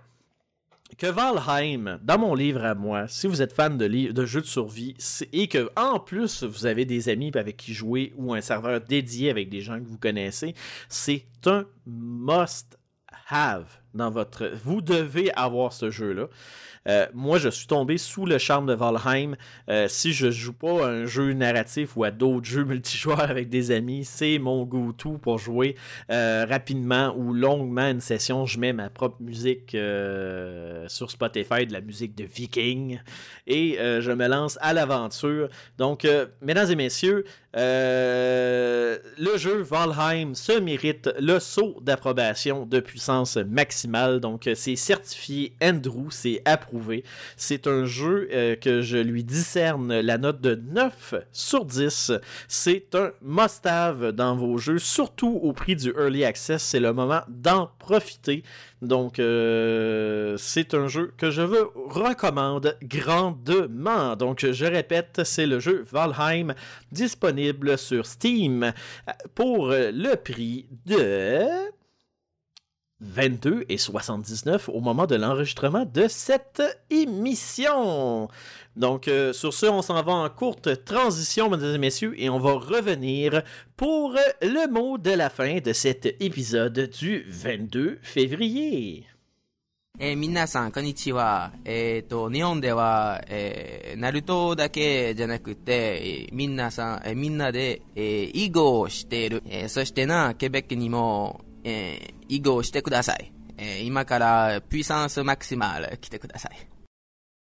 que Valheim, dans mon livre à moi, si vous êtes fan de, de jeux de survie et que en plus vous avez des amis avec qui jouer ou un serveur dédié avec des gens que vous connaissez, c'est un must have dans votre. Vous devez avoir ce jeu-là. Euh, moi, je suis tombé sous le charme de Valheim. Euh, si je joue pas à un jeu narratif ou à d'autres jeux multijoueurs avec des amis, c'est mon go-to pour jouer euh, rapidement ou longuement une session. Je mets ma propre musique sur Spotify, de la musique de Viking, et je me lance à l'aventure. Donc, mesdames et messieurs, le jeu Valheim se mérite le saut d'approbation de puissance maximale. Donc, euh, c'est certifié Andrew, c'est approuvé. C'est un jeu euh, que je lui discerne la note de 9 sur 10. C'est un must-have dans vos jeux, surtout au prix du Early Access. C'est le moment d'en profiter. Donc, euh, c'est un jeu que je vous recommande grandement. Donc, je répète, c'est le jeu Valheim disponible sur Steam pour le prix de 22 et 79 au moment de l'enregistrement de cette émission. Donc, euh, sur ce, on s'en va en courte transition, mesdames et messieurs, et on va revenir pour euh, le mot de la fin de cet épisode du 22 février. えー皆さん、こんにちは。えっ、と、日本では、えーナルトだけじゃなくて、えーみんなさん、えーみんなで、えー囲碁をしている。えーそしてな、ケベックにも、 えー囲碁をしてください。えー今から、ピュイサンスマクシマル来てください。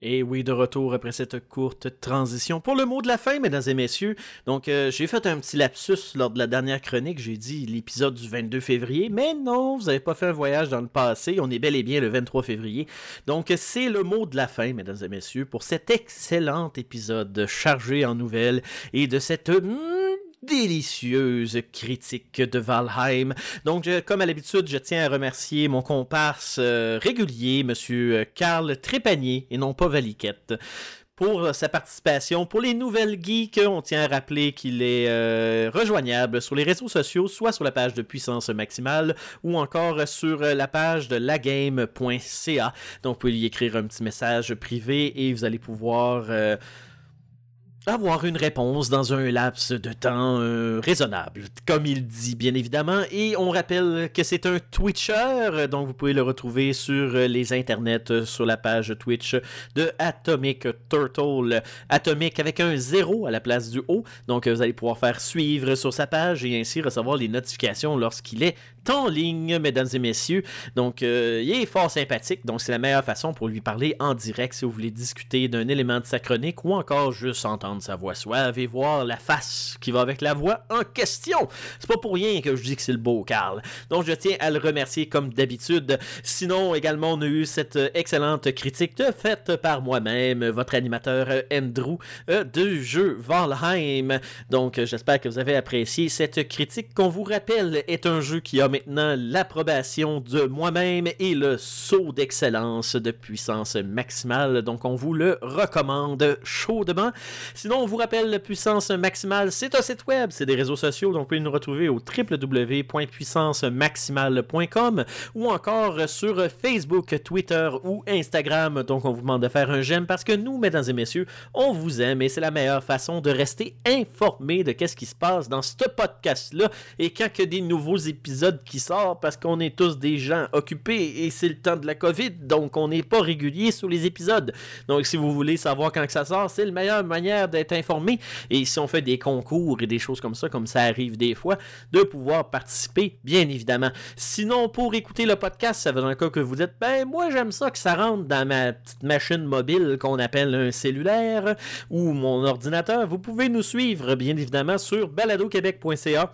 Et oui, de retour après cette courte transition pour le mot de la fin, mesdames et messieurs. Donc, euh, j'ai fait un petit lapsus lors de la dernière chronique. J'ai dit l'épisode du 22 février, mais non, vous n'avez pas fait un voyage dans le passé. On est bel et bien le 23 février. Donc, c'est le mot de la fin, mesdames et messieurs, pour cet excellent épisode chargé en nouvelles et de cette mm, délicieuse critique de Valheim. Donc, comme à l'habitude, je tiens à remercier mon comparse euh, régulier, Monsieur Karl Trépanier, et non pas Valiquette. Pour euh, sa participation, pour les nouvelles geeks, on tient à rappeler qu'il est euh, rejoignable sur les réseaux sociaux, soit sur la page de Puissance Maximale ou encore sur euh, la page de lagame.ca. Donc, vous pouvez lui écrire un petit message privé et vous allez pouvoir euh, avoir une réponse dans un laps de temps euh, raisonnable, comme il dit bien évidemment. Et on rappelle que c'est un Twitcher, donc vous pouvez le retrouver sur les internets, euh, sur la page Twitch de Atomic Turtle. Atomic avec un zéro à la place du O. Donc euh, vous allez pouvoir faire suivre sur sa page et ainsi recevoir les notifications lorsqu'il est en ligne, mesdames et messieurs. Donc euh, il est fort sympathique, donc c'est la meilleure façon pour lui parler en direct si vous voulez discuter d'un élément de sa chronique ou encore juste entendre sa voix suave et voir la face qui va avec la voix en question. C'est pas pour rien que je dis que c'est le beau Carl. Donc je tiens à le remercier comme d'habitude. Sinon également on a eu cette excellente critique faite par moi-même, votre animateur euh, Andrew euh, du jeu Valheim. Donc j'espère que vous avez apprécié cette critique qu'on vous rappelle est un jeu qui a maintenant l'approbation de moi-même et le saut d'excellence de puissance maximale. Donc, on vous le recommande chaudement. Sinon, on vous rappelle, puissance maximale, c'est un site web, c'est des réseaux sociaux. Donc, vous pouvez nous retrouver au www.puissancemaximale.com ou encore sur Facebook, Twitter ou Instagram. Donc, on vous demande de faire un j'aime parce que nous, mesdames et messieurs, on vous aime et c'est la meilleure façon de rester informé de qu'est-ce qui se passe dans ce podcast-là et quand a des nouveaux épisodes qui sortent parce qu'on est tous des gens occupés et c'est le temps de la COVID, donc on n'est pas régulier sur les épisodes. Donc, si vous voulez savoir quand ça sort, c'est la meilleure manière d'être informé. Et si on fait des concours et des choses comme ça, comme ça arrive des fois, de pouvoir participer, bien évidemment. Sinon, pour écouter le podcast, ça veut le cas que vous dites, ben, moi, j'aime ça que ça rentre dans ma petite machine mobile qu'on appelle un cellulaire ou mon ordinateur. Vous pouvez nous suivre, bien évidemment, sur baladoquebec.ca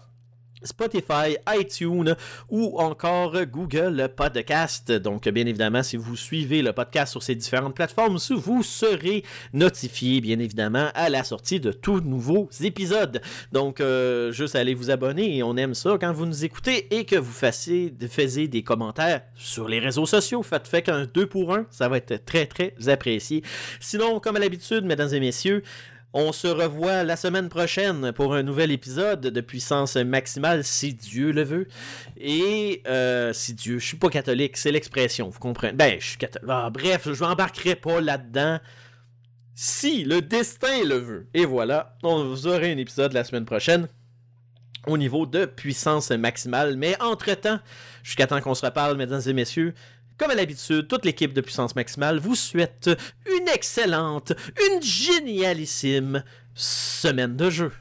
Spotify, iTunes ou encore Google Podcast. Donc, bien évidemment, si vous suivez le podcast sur ces différentes plateformes, vous serez notifié, bien évidemment, à la sortie de tous nouveaux épisodes. Donc, euh, juste allez vous abonner et on aime ça quand vous nous écoutez et que vous fassiez, faisiez des commentaires sur les réseaux sociaux. Faites, fait qu'un 2 pour 1, ça va être très, très apprécié. Sinon, comme à l'habitude, mesdames et messieurs, on se revoit la semaine prochaine pour un nouvel épisode de puissance maximale, si Dieu le veut. Et euh, si Dieu, je suis pas catholique, c'est l'expression, vous comprenez. Ben, je suis catholique. Ah, bref, je m'embarquerai pas là-dedans. Si le destin le veut. Et voilà, on vous aura un épisode la semaine prochaine au niveau de puissance maximale. Mais entre-temps, jusqu'à temps qu'on se reparle, mesdames et messieurs, comme à l'habitude, toute l'équipe de Puissance Maximale vous souhaite une excellente, une génialissime semaine de jeu.